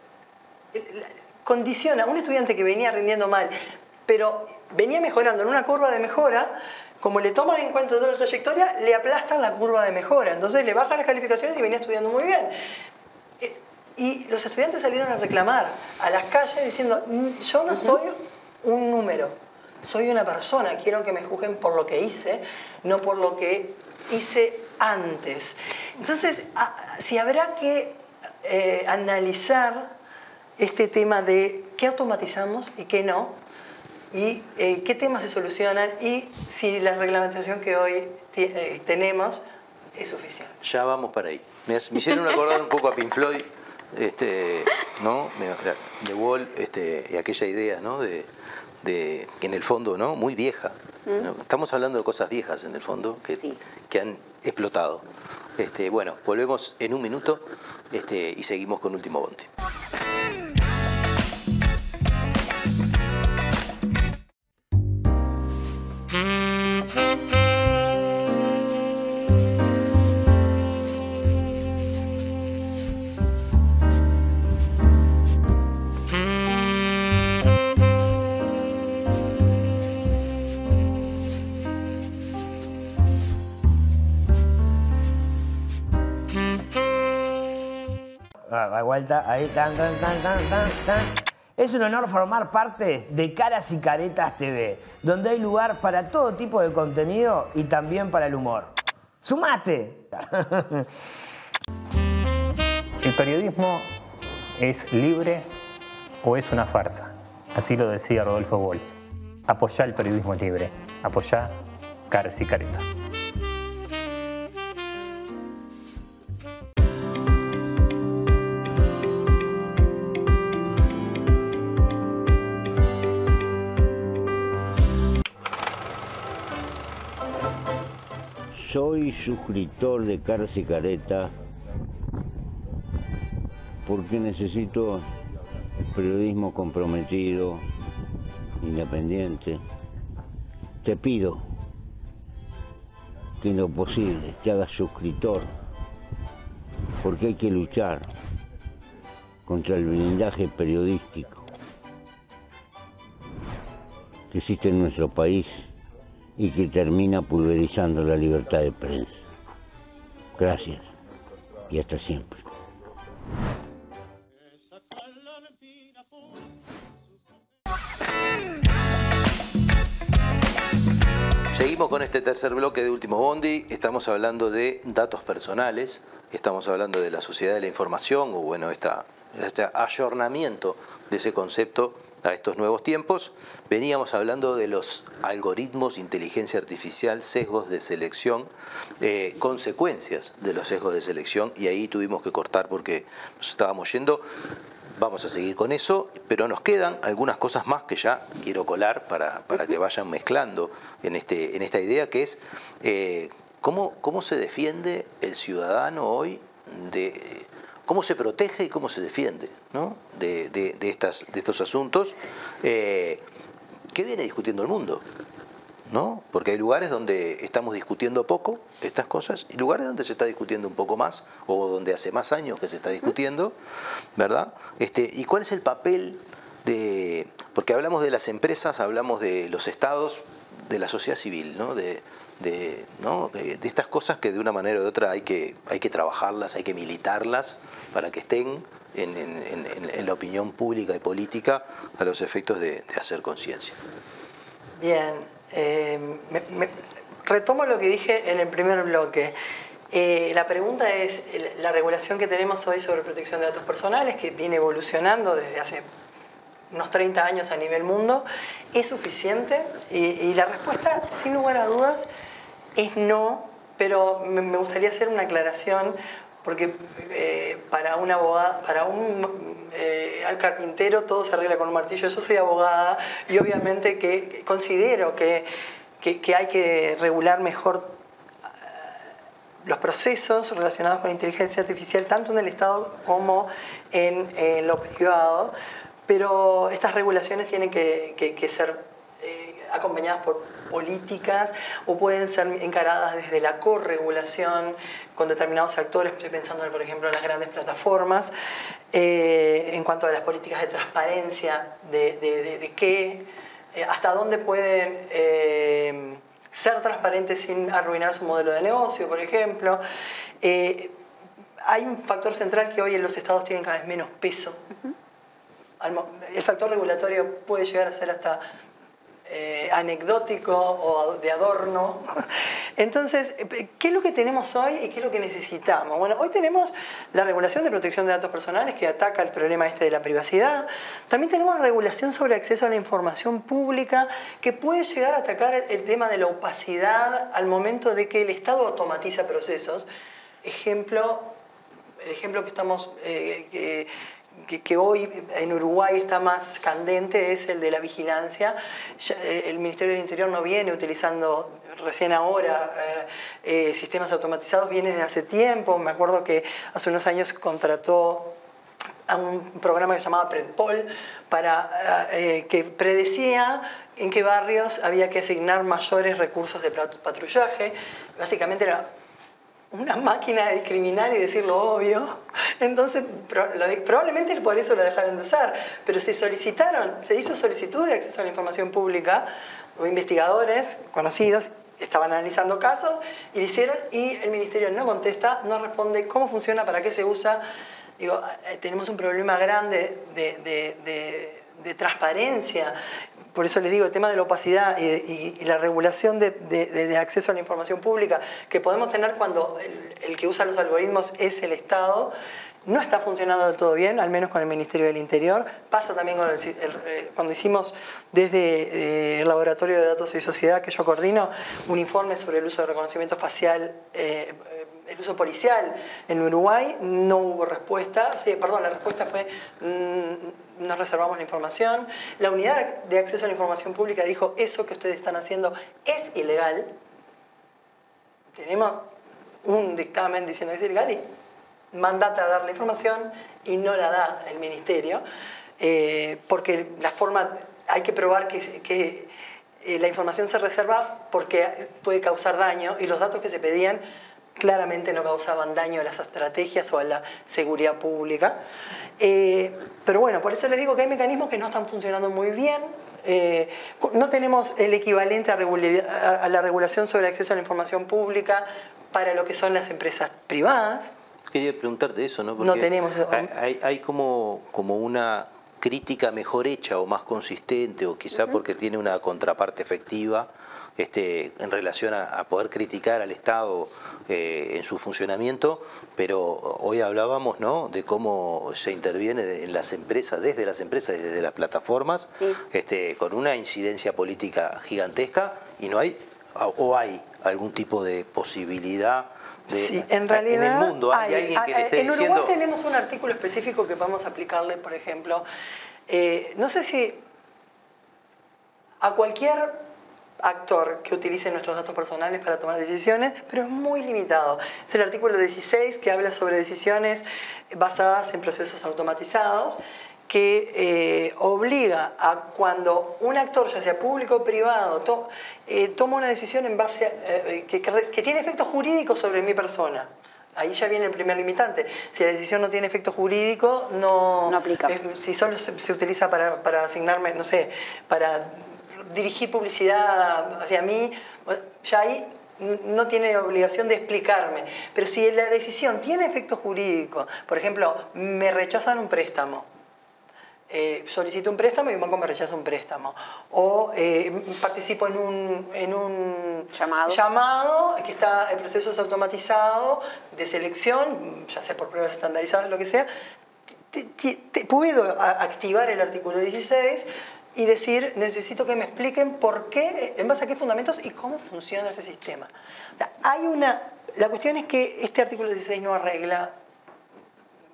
condiciona, un estudiante que venía rindiendo mal, pero venía mejorando en una curva de mejora, como le toman en cuenta toda la trayectoria, le aplastan la curva de mejora. Entonces le bajan las calificaciones y venía estudiando muy bien. Y los estudiantes salieron a reclamar a las calles diciendo, mm, yo no soy un número, soy una persona, quiero que me juzguen por lo que hice, no por lo que hice antes. Entonces, si habrá que eh, analizar este tema de qué automatizamos y qué no, y eh, qué temas se solucionan y si la reglamentación que hoy eh, tenemos es suficiente. Ya vamos para ahí. Me, hicieron acordar un poco a Pink Floyd, este, ¿no? de Wall, este, y aquella idea, ¿no? De, de, que en el fondo, ¿no? Muy vieja. Mm. Estamos hablando de cosas viejas en el fondo que, que han explotado. Este, bueno, volvemos en un minuto este, y seguimos con Último Bonte. Ahí, tan, tan, tan, tan, tan, Es un honor formar parte de Caras y Caretas TV, donde hay lugar para todo tipo de contenido y también para el humor. ¡Sumate! El periodismo es libre o es una farsa. Así lo decía Rodolfo Walsh. Apoyá el periodismo libre. Apoyá Caras y Caretas. Soy suscriptor de Caras y Careta porque necesito periodismo comprometido, independiente. Te pido que en lo posible te hagas suscriptor porque hay que luchar contra el blindaje periodístico que existe en nuestro país y que termina pulverizando la libertad de prensa. Gracias y hasta siempre. Seguimos con este tercer bloque de Último Bondi. Estamos hablando de datos personales, estamos hablando de la sociedad de la información, o bueno, esta, este ayornamiento de ese concepto a estos nuevos tiempos. Veníamos hablando de los algoritmos, inteligencia artificial, sesgos de selección, eh, consecuencias de los sesgos de selección, y ahí tuvimos que cortar porque nos estábamos yendo. Vamos a seguir con eso, pero nos quedan algunas cosas más que ya quiero colar para, para que vayan mezclando en, este, en esta idea, que es eh, cómo, cómo se defiende el ciudadano hoy de cómo se protege y cómo se defiende ¿no? de, de, estas, de estos asuntos eh, que viene discutiendo el mundo. ¿no? Porque hay lugares donde estamos discutiendo poco estas cosas y lugares donde se está discutiendo un poco más o donde hace más años que se está discutiendo, ¿verdad? Este, ¿Y cuál es el papel de...? Porque hablamos de las empresas, hablamos de los estados, de la sociedad civil, ¿no? De, de, ¿no? de, estas cosas que de una manera u de otra hay que, hay que trabajarlas, hay que militarlas para que estén en, la opinión pública y política a los efectos de, hacer conciencia. Bien, eh, retomo lo que dije en el primer bloque. Eh, la pregunta es, la regulación que tenemos hoy sobre protección de datos personales, que viene evolucionando desde hace unos 30 años a nivel mundo, ¿es suficiente? Y la respuesta, sin lugar a dudas, es no, pero me, gustaría hacer una aclaración porque eh, para un abogado, para un eh, carpintero todo se arregla con un martillo. Yo soy abogada y obviamente que considero que, que, hay que regular mejor eh, los procesos relacionados con inteligencia artificial, tanto en el Estado como en, lo privado, pero estas regulaciones tienen que, que, ser acompañadas por políticas o pueden ser encaradas desde la corregulación con determinados actores, estoy pensando por ejemplo en las grandes plataformas, eh, en cuanto a las políticas de transparencia, de, de, de, de qué, eh, hasta dónde pueden eh, ser transparentes sin arruinar su modelo de negocio, por ejemplo. Eh, hay un factor central que hoy en los estados tienen cada vez menos peso. Uh -huh. El factor regulatorio puede llegar a ser hasta eh, anecdótico o de adorno. Entonces, ¿qué es lo que tenemos hoy y qué es lo que necesitamos? Bueno, hoy tenemos la regulación de protección de datos personales que ataca el problema este de la privacidad. También tenemos la regulación sobre acceso a la información pública que puede llegar a atacar el, tema de la opacidad al momento de que el Estado automatiza procesos. Ejemplo, el ejemplo que estamos... Eh, que, que, hoy en Uruguay está más candente es el de la vigilancia. Eh, el Ministerio del Interior no viene utilizando recién ahora eh, eh, sistemas automatizados, viene desde hace tiempo. Me acuerdo que hace unos años contrató a un programa que se llamaba Predpol para, eh, que predecía en qué barrios había que asignar mayores recursos de patrullaje. Básicamente era una máquina de discriminar y decir lo obvio. Entonces, probablemente por eso lo dejaron de usar. Pero se solicitaron, se hizo solicitud de acceso a la información pública, o investigadores conocidos estaban analizando casos y lo hicieron y el ministerio no contesta, no responde cómo funciona, para qué se usa. Digo, eh, tenemos un problema grande de, de, de, de transparencia por eso les digo, el tema de la opacidad y, la regulación de, acceso a la información pública que podemos tener cuando el, que usa los algoritmos es el Estado, no está funcionando del todo bien, al menos con el Ministerio del Interior. Pasa también el, cuando hicimos desde eh, el Laboratorio de Datos y Sociedad que yo coordino un informe sobre el uso de reconocimiento facial. Eh, el uso policial en Uruguay, no hubo respuesta, sí, perdón, la respuesta fue mmm, nos reservamos la información. La unidad de acceso a la información pública dijo eso que ustedes están haciendo es ilegal. Tenemos un dictamen diciendo que es ilegal y mandata a dar la información y no la da el ministerio, eh, porque la forma, hay que probar que, que eh, la información se reserva porque puede causar daño y los datos que se pedían claramente no causaban daño a las estrategias o a la seguridad pública. Eh, pero bueno, por eso les digo que hay mecanismos que no están funcionando muy bien. Eh, no tenemos el equivalente a, la regulación sobre el acceso a la información pública para lo que son las empresas privadas. Quería preguntarte eso, ¿no? Porque no tenemos Hay, hay como, como una crítica mejor hecha o más consistente, o quizá porque tiene una contraparte efectiva este, en relación a, poder criticar al Estado eh, en su funcionamiento, pero hoy hablábamos ¿no? de cómo se interviene en las empresas, desde las empresas y desde las plataformas, este, con una incidencia política gigantesca y no hay, o hay algún tipo de posibilidad de, sí, en realidad el mundo hay, alguien que le esté en Uruguay tenemos un artículo específico que vamos a aplicarle, por ejemplo, eh, no sé si a cualquier actor que utilice nuestros datos personales para tomar decisiones, pero es muy limitado. Es el artículo 16 que habla sobre decisiones basadas en procesos automatizados que eh, obliga a cuando un actor, ya sea público o privado, eh, toma una decisión en base eh, que, que, tiene efectos jurídicos sobre mi persona. Ahí ya viene el primer limitante. Si la decisión no tiene efecto jurídico, no, no aplica. si solo se, se utiliza para, para, asignarme, no sé, para dirigir publicidad hacia mí, ya ahí no tiene obligación de explicarme. Pero si la decisión tiene efecto jurídico, por ejemplo, me rechazan un préstamo, eh, solicito un préstamo y un banco me rechaza un préstamo. O eh, participo en un, en un llamado. llamado que está en procesos automatizados de selección, ya sea por pruebas estandarizadas, lo que sea. puedo activar el artículo 16 y decir, necesito que me expliquen por qué, en base a qué fundamentos y cómo funciona este sistema. hay una, la cuestión es que este artículo 16 no arregla,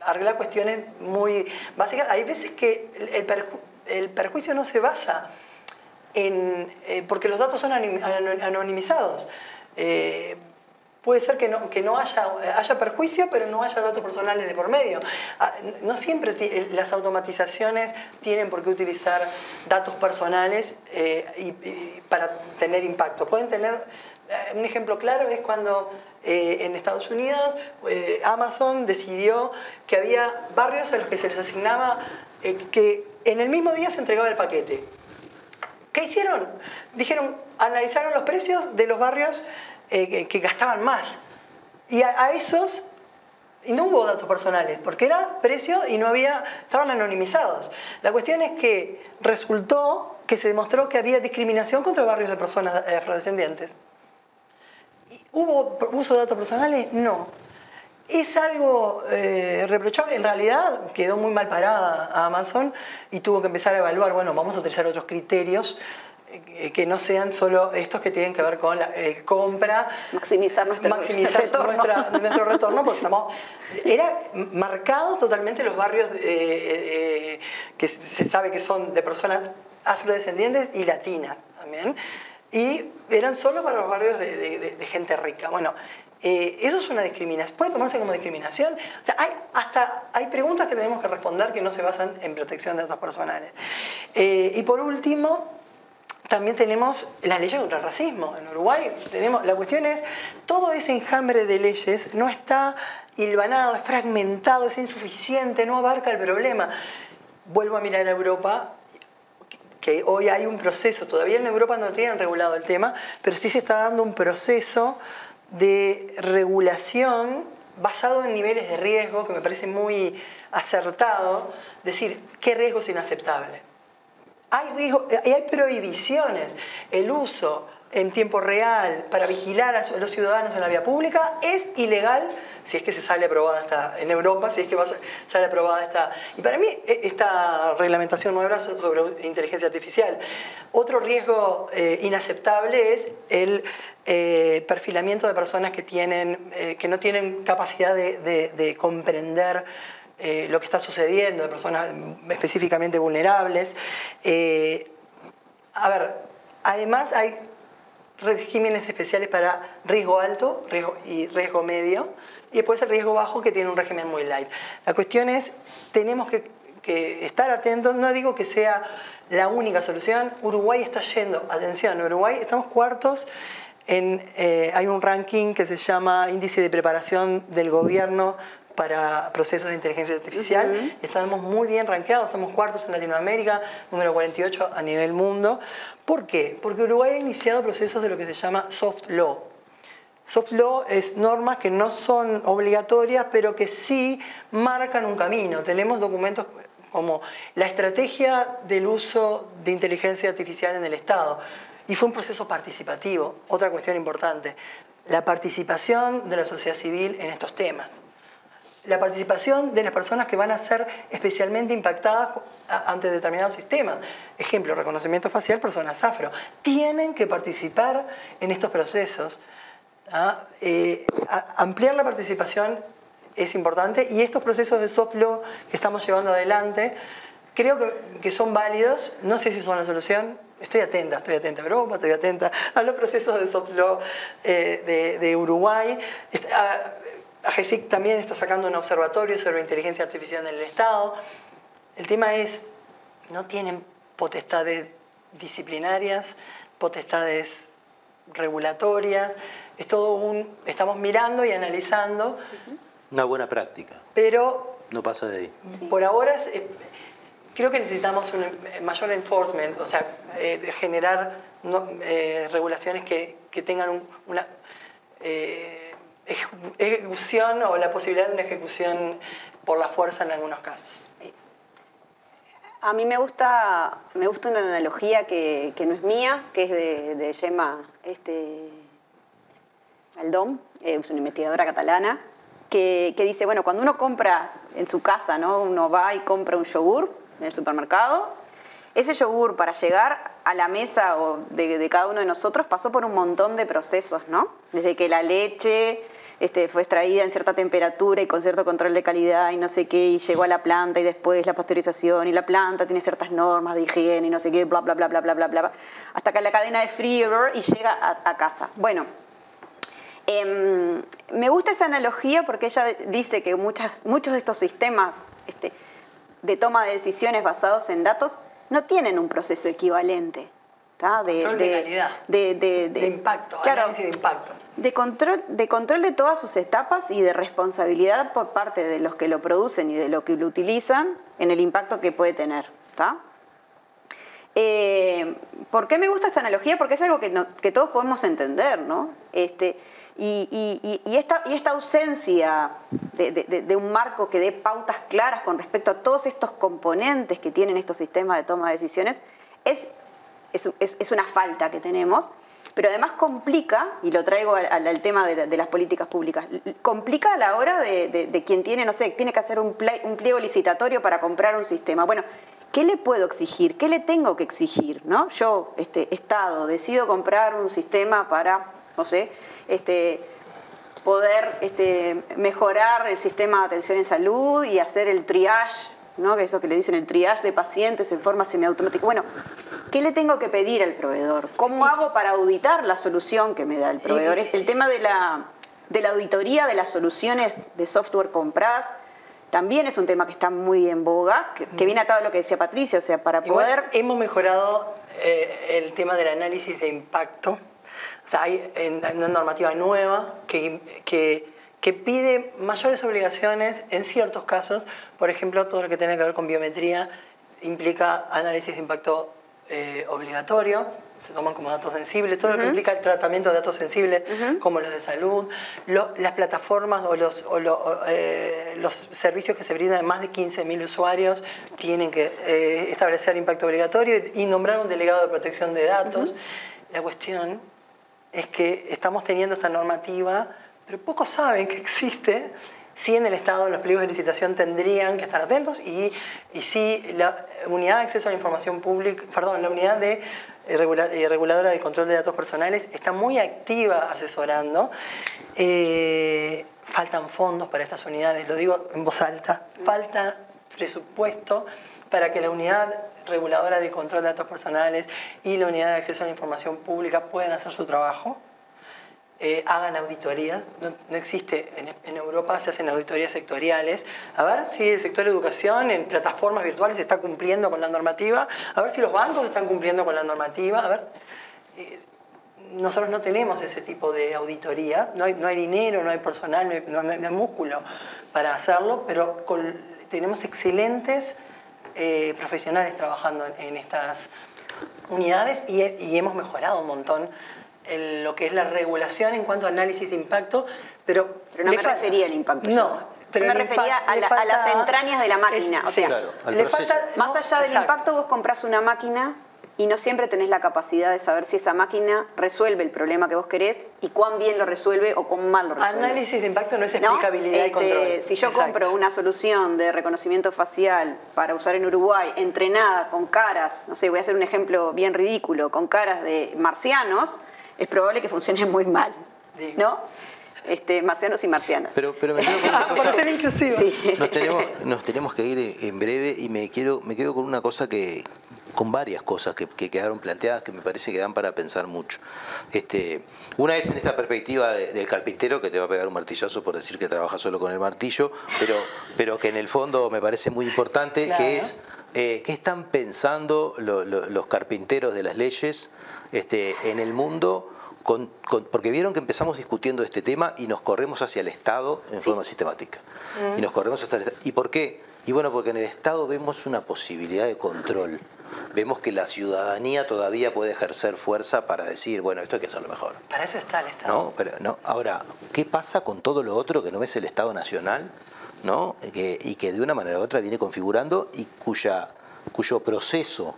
arregla cuestiones muy básicas. Hay veces que el, perjuicio no se basa en, eh, porque los datos son anonimizados. Eh, Puede ser que no, que no haya, haya perjuicio, pero no haya datos personales de por medio. Ah, no siempre eh, las automatizaciones tienen por qué utilizar datos personales eh, para tener impacto. Pueden tener, eh, un ejemplo claro es cuando en Estados Unidos Amazon decidió que había barrios a los que se les asignaba que en el mismo día se entregaba el paquete. ¿Qué hicieron? Dijeron, analizaron los precios de los barrios eh, que gastaban más. Y a, esos no hubo datos personales, porque era precio y no había, estaban anonimizados. La cuestión es que resultó que se demostró que había discriminación contra barrios de personas eh, afrodescendientes. ¿Hubo uso de datos personales? No. ¿Es algo eh, reprochable? En realidad quedó muy mal parada a Amazon y tuvo que empezar a evaluar, bueno, vamos a utilizar otros criterios que no sean solo estos que tienen que ver con la eh, compra. Maximizar nuestro maximizar retorno. nuestro retorno, porque estamos. Era marcado totalmente los barrios eh, que se sabe que son de personas afrodescendientes y latinas también. Y eran solo para los barrios de, gente rica. Bueno, eso es una discriminación. ¿Puede tomarse como discriminación? O sea, hay, hasta hay preguntas que tenemos que responder que no se basan en protección de datos personales. y por último, también tenemos las leyes contra el racismo. En Uruguay tenemos, la cuestión es, todo ese enjambre de leyes no está hilvanado, es fragmentado, es insuficiente, no abarca el problema. Vuelvo a mirar a Europa, que hoy hay un proceso, todavía en Europa no tienen regulado el tema, pero sí se está dando un proceso de regulación basado en niveles de riesgo que me parece muy acertado, decir qué riesgo es inaceptable hay, hay prohibiciones. El uso en tiempo real para vigilar a los ciudadanos en la vía pública es ilegal si es que se sale aprobada esta, en Europa, si es que sale aprobada esta... Y para mí e, esta reglamentación nueva sobre inteligencia artificial. Otro riesgo eh, inaceptable es el eh, perfilamiento de personas que, tienen, eh, que no tienen capacidad de comprender eh, lo que está sucediendo de personas específicamente vulnerables. Eh, a ver, además hay regímenes especiales para riesgo alto riesgo y riesgo medio, y después el riesgo bajo que tiene un régimen muy light. La cuestión es, tenemos que, que estar atentos, no digo que sea la única solución, Uruguay está yendo, atención, Uruguay estamos cuartos en, eh, hay un ranking que se llama Índice de Preparación del Gobierno para procesos de inteligencia artificial. Estamos muy bien rankeados, estamos cuartos en Latinoamérica, número 48 a nivel mundo. ¿Por qué? Porque Uruguay ha iniciado procesos de lo que se llama soft law. Soft law es normas que no son obligatorias, pero que sí marcan un camino. Tenemos documentos como la estrategia del uso de inteligencia artificial en el Estado. Y fue un proceso participativo, otra cuestión importante, la participación de la sociedad civil en estos temas. La participación de las personas que van a ser especialmente impactadas ante determinados sistemas. Ejemplo, reconocimiento facial, personas afro. Tienen que participar en estos procesos. ¿ah? Eh, ampliar la participación es importante y estos procesos de soft law que estamos llevando adelante creo que, son válidos, no sé si son la solución, estoy atenta, estoy atenta a Europa, estoy atenta a los procesos de soft law eh, de, Uruguay. AGESIC también está sacando un observatorio sobre inteligencia artificial en el Estado. El tema es, no tienen potestades disciplinarias, potestades regulatorias, es todo un, estamos mirando y analizando una buena práctica. Pero... No pasa de ahí. Por ahora eh, creo que necesitamos un mayor enforcement, o sea, eh, generar eh, regulaciones que, tengan una ejecución o la posibilidad de una ejecución por la fuerza en algunos casos. A mí me gusta, me gusta una analogía que, no es mía, que es de, de Gemma este, Aldom, es una investigadora catalana, que, dice, bueno, cuando uno compra en su casa, ¿no? Uno va y compra un yogur en el supermercado, ese yogur para llegar a la mesa de, cada uno de nosotros pasó por un montón de procesos, ¿no? Desde que la leche este, fue extraída en cierta temperatura y con cierto control de calidad y no sé qué, y llegó a la planta y después la pasteurización y la planta tiene ciertas normas de higiene y no sé qué, bla, bla, bla, bla, bla, bla, bla, hasta que la cadena de frío y llega a, casa. Bueno, Em, me gusta esa analogía porque ella dice que muchas, muchos de estos sistemas este, de toma de decisiones basados en datos no tienen un proceso equivalente. De, control de, calidad. De, impacto, análisis de impacto. De control, de control de todas sus etapas y de responsabilidad por parte de los que lo producen y de los que lo utilizan en el impacto que puede tener. Eh, ¿Por qué me gusta esta analogía? Porque es algo que, que todos podemos entender, ¿no? Este, y, esta, ausencia de, un marco que dé pautas claras con respecto a todos estos componentes que tienen estos sistemas de toma de decisiones es, es, una falta que tenemos, pero además complica, y lo traigo al, tema de, las políticas públicas, complica a la hora de, quien tiene, no sé, tiene que hacer un, pliego licitatorio para comprar un sistema. Bueno, ¿qué le puedo exigir? ¿Qué le tengo que exigir? ¿no? Yo, este, Estado, decido comprar un sistema para, no sé, este, poder este, mejorar el sistema de atención en salud y hacer el triage, ¿no? que es eso que le dicen el triage de pacientes en forma semiautomática. Bueno, ¿qué le tengo que pedir al proveedor? ¿Cómo hago para auditar la solución que me da el proveedor? El tema de la, de la auditoría de las soluciones de software compradas también es un tema que está muy en boga, que, viene atado a lo que decía Patricia, o sea, para poder... hemos mejorado eh, el tema del análisis de impacto o sea, hay una normativa nueva que, que, pide mayores obligaciones en ciertos casos. Por ejemplo, todo lo que tiene que ver con biometría implica análisis de impacto eh, obligatorio, se toman como datos sensibles, todo lo que implica el tratamiento de datos sensibles, como los de salud, las plataformas o, los, eh, los, servicios que se brindan a más de 15.000 usuarios tienen que eh, establecer impacto obligatorio y, nombrar un delegado de protección de datos. La cuestión es que estamos teniendo esta normativa, pero pocos saben que existe. Sí en el Estado los pliegos de licitación tendrían que estar atentos y, y sí la unidad de acceso a la información pública, perdón, la unidad de eh, eh, reguladora de control de datos personales está muy activa asesorando. Eh, faltan fondos para estas unidades, lo digo en voz alta, falta presupuesto para que la unidad reguladora de control de datos personales y la unidad de acceso a la información pública puedan hacer su trabajo, eh, hagan auditoría. No, existe, en, Europa se hacen auditorías sectoriales. A ver si el sector educación en plataformas virtuales está cumpliendo con la normativa, a ver si los bancos están cumpliendo con la normativa, a ver. Eh, nosotros no tenemos ese tipo de auditoría, no hay, dinero, no hay personal, no hay, músculo para hacerlo, pero tenemos excelentes eh, profesionales trabajando en, en estas unidades y hemos mejorado un montón en lo que es la regulación en cuanto a análisis de impacto, pero... Pero no me falta- refería al impacto. No, yo. pero me refería a, la- a las falta- entrañas de la máquina. es- o sea, sí. Claro, al le falta- Más allá del exacto. impacto, vos compras una máquina y no siempre tenés la capacidad de saber si esa máquina resuelve el problema que vos querés y cuán bien lo resuelve o cuán mal lo resuelve. Análisis de impacto no es ¿No? explicabilidad y Este, control. Si yo Exacto. compro una solución de reconocimiento facial para usar en Uruguay, entrenada con caras, no sé, voy a hacer un ejemplo bien ridículo, con caras de marcianos, es probable que funcione muy mal. ¿no? Este, marcianos y marcianas. Pero, pero me quedo con una Por cosa. ser. Sí. Nos tenemos, nos tenemos que ir en breve y me quiero, me quedo con una cosa que, con varias cosas que, que quedaron planteadas que me parece que dan para pensar mucho. Este, una es en esta perspectiva de- del carpintero que te va a pegar un martillazo por decir que trabaja solo con el martillo, pero, pero que en el fondo me parece muy importante, Claro. que es eh, qué están pensando lo- lo- los carpinteros de las leyes este, en el mundo. con- con- porque vieron que empezamos discutiendo este tema y nos corremos hacia el Estado en forma sistemática. Y nos corremos hasta el Estado. ¿Y por qué? Y bueno, porque en el Estado vemos una posibilidad de control. Vemos que la ciudadanía todavía puede ejercer fuerza para decir, bueno, esto hay que hacerlo mejor. Para eso está el Estado. ¿no? Pero, no. Ahora, ¿qué pasa con todo lo otro que no es el Estado Nacional? ¿No? Que- y que de una manera u otra viene configurando y cuya, cuyo proceso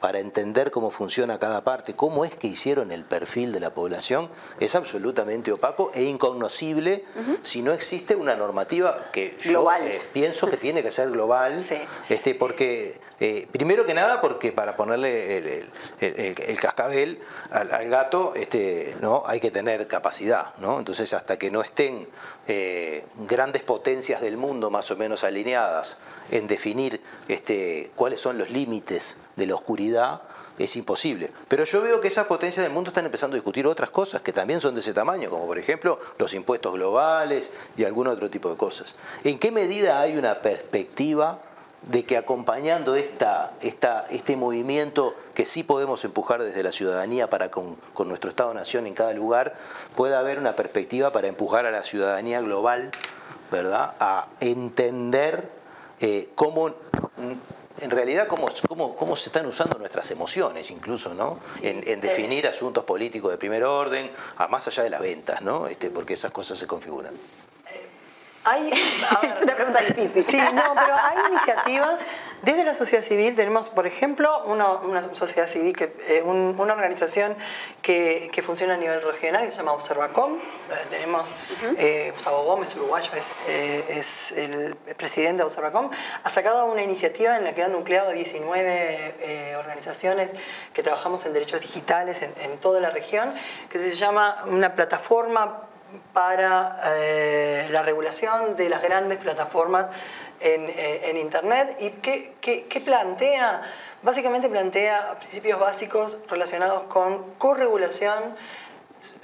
para entender cómo funciona cada parte, cómo es que hicieron el perfil de la población, es absolutamente opaco e incognoscible si no existe una normativa que yo eh, pienso que tiene que ser global, Sí. este, porque, eh, primero que nada, porque para ponerle el, el- el- el cascabel al, al gato, este, ¿no? hay que tener capacidad, ¿no? Entonces, hasta que no estén eh, grandes potencias del mundo más o menos alineadas en definir este, cuáles son los límites de la oscuridad, es imposible. Pero yo veo que esas potencias del mundo están empezando a discutir otras cosas que también son de ese tamaño, como por ejemplo los impuestos globales y algún otro tipo de cosas. ¿En qué medida hay una perspectiva de que acompañando esta, esta, este movimiento que sí podemos empujar desde la ciudadanía para con, con nuestro Estado-Nación en cada lugar, pueda haber una perspectiva para empujar a la ciudadanía global, ¿verdad?, a entender eh, cómo, mm, en realidad, cómo, cómo, cómo se están usando nuestras emociones, incluso, ¿no? En, en definir asuntos políticos de primer orden, a más allá de las ventas, ¿no? Este, porque esas cosas se configuran. Hay, Es una pregunta difícil. Sí, no, pero hay iniciativas desde la sociedad civil. Tenemos, por ejemplo, una, una sociedad civil, que, eh, un- una organización que, que funciona a nivel regional que se llama Observacom. Eh, tenemos eh, Gustavo Gómez, uruguayo, es, eh, es el presidente de Observacom. Ha sacado una iniciativa en la que han nucleado 19 eh, organizaciones que trabajamos en derechos digitales en, en toda la región, que se llama una plataforma para eh, la regulación de las grandes plataformas en, eh, en Internet y que, plantea, básicamente plantea principios básicos relacionados con corregulación,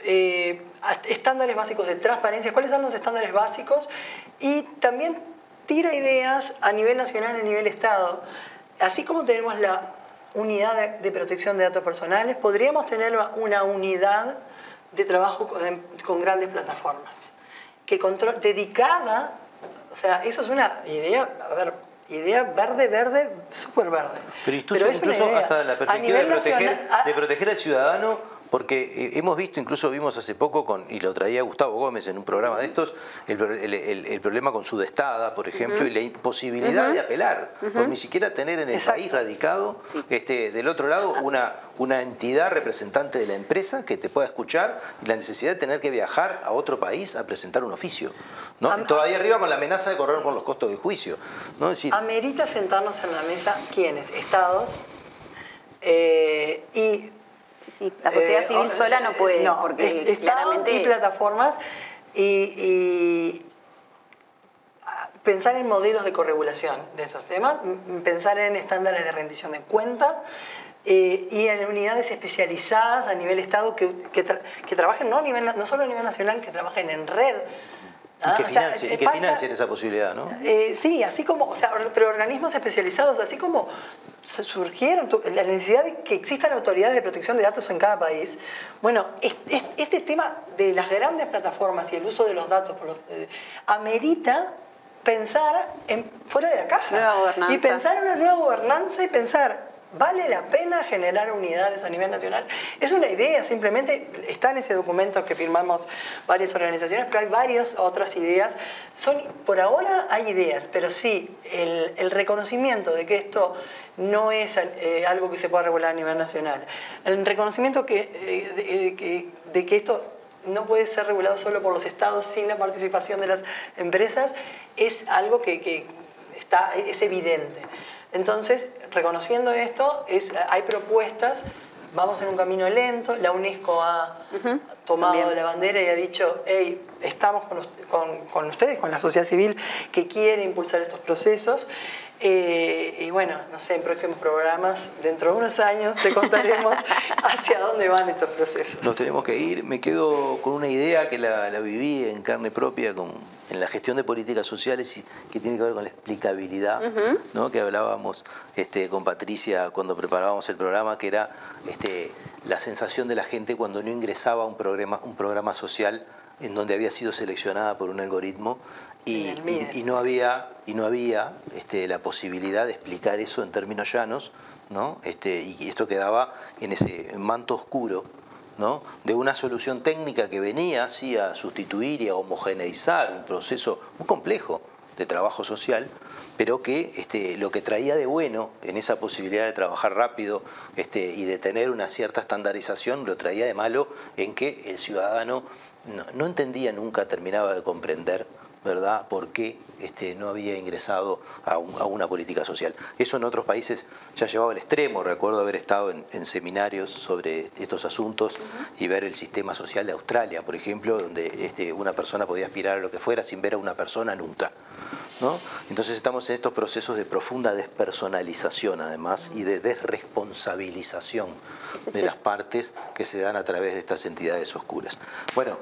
eh, estándares básicos de transparencia, cuáles son los estándares básicos y también tira ideas a nivel nacional a nivel Estado. Así como tenemos la unidad de, de protección de datos personales, podríamos tener una unidad de trabajo con, con grandes plataformas, que control, dedicada, o sea, eso es una idea, a ver, idea verde, verde, súper verde. Pero incluso, es incluso hasta la perspectiva de proteger, nacional- a- de proteger al ciudadano, porque eh, hemos visto, incluso vimos hace poco, con, y lo traía Gustavo Gómez en un programa de estos, el, pro- el- el- el problema con Sudestada, por ejemplo, y la imposibilidad de apelar, por ni siquiera tener en el Exacto. país radicado, este, del otro lado, una, una entidad representante de la empresa que te pueda escuchar y la necesidad de tener que viajar a otro país a presentar un oficio. ¿no? Am- Todavía arriba con la amenaza de correr con los costos del juicio. ¿no? Es decir, Amerita sentarnos en la mesa, ¿quiénes? Estados eh, y Sí, sí, La sociedad Eh, civil sola no puede, no, porque estados claramente... y plataformas y, y, pensar en modelos de corregulación de estos temas, pensar en estándares de rendición de cuentas eh, y en unidades especializadas a nivel Estado que, que, tra- que trabajen no, a nivel, no solo a nivel nacional, que trabajen en red Y que, financien, que esa posibilidad, ¿no? Eh, sí, así como, o sea, pero organismos especializados, así como surgieron la necesidad de que existan autoridades de protección de datos en cada país. Bueno, este tema de las grandes plataformas y el uso de los datos eh, amerita pensar en, fuera de la caja y pensar en una nueva gobernanza y pensar ¿Vale la pena generar unidades a nivel nacional? Es una idea, simplemente está en ese documento que firmamos varias organizaciones, pero hay varias otras ideas. Son, por ahora hay ideas, pero sí el, reconocimiento de que esto no es eh, algo que se pueda regular a nivel nacional. El reconocimiento que, eh, de, que esto no puede ser regulado solo por los estados sin la participación de las empresas es algo que, que está, es evidente. Entonces, reconociendo esto, es, hay propuestas, vamos en un camino lento, la UNESCO ha tomado la bandera y ha dicho, hey, estamos con, ustedes, con la sociedad civil que quiere impulsar estos procesos. Eh, y bueno, no sé, en próximos programas, dentro de unos años, te contaremos hacia dónde van estos procesos. Nos tenemos que ir. Me quedo con una idea que la, la viví en carne propia con en la gestión de políticas sociales y que tiene que ver con la explicabilidad, ¿no? que hablábamos este, con Patricia cuando preparábamos el programa, que era este, la sensación de la gente cuando no ingresaba a un programa, un programa social en donde había sido seleccionada por un algoritmo y, no había, y no había este, la posibilidad de explicar eso en términos llanos, ¿no? este, y esto quedaba en ese manto oscuro de una solución técnica que venía así a sustituir y a homogeneizar un proceso muy complejo de trabajo social, pero que este, lo que traía de bueno en esa posibilidad de trabajar rápido este, y de tener una cierta estandarización, lo traía de malo en que el ciudadano no entendía nunca, terminaba de comprender ¿verdad? ¿Por qué este, no había ingresado a, una política social? Eso en otros países ya llevaba al extremo. Recuerdo haber estado en, seminarios sobre estos asuntos y ver el sistema social de Australia, por ejemplo, donde este, una persona podía aspirar a lo que fuera sin ver a una persona nunca. Entonces estamos en estos procesos de profunda despersonalización además y de desresponsabilización de las partes que se dan a través de estas entidades oscuras. Bueno,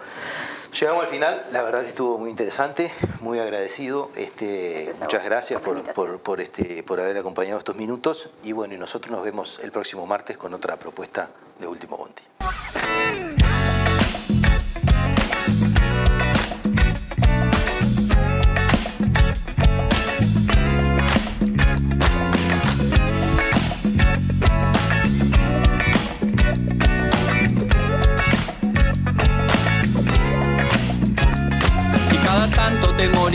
llegamos al final, la verdad que estuvo muy interesante, muy agradecido, este, muchas gracias por, este, por haber acompañado estos minutos y bueno, y nosotros nos vemos el próximo martes con otra propuesta de Último Bondi.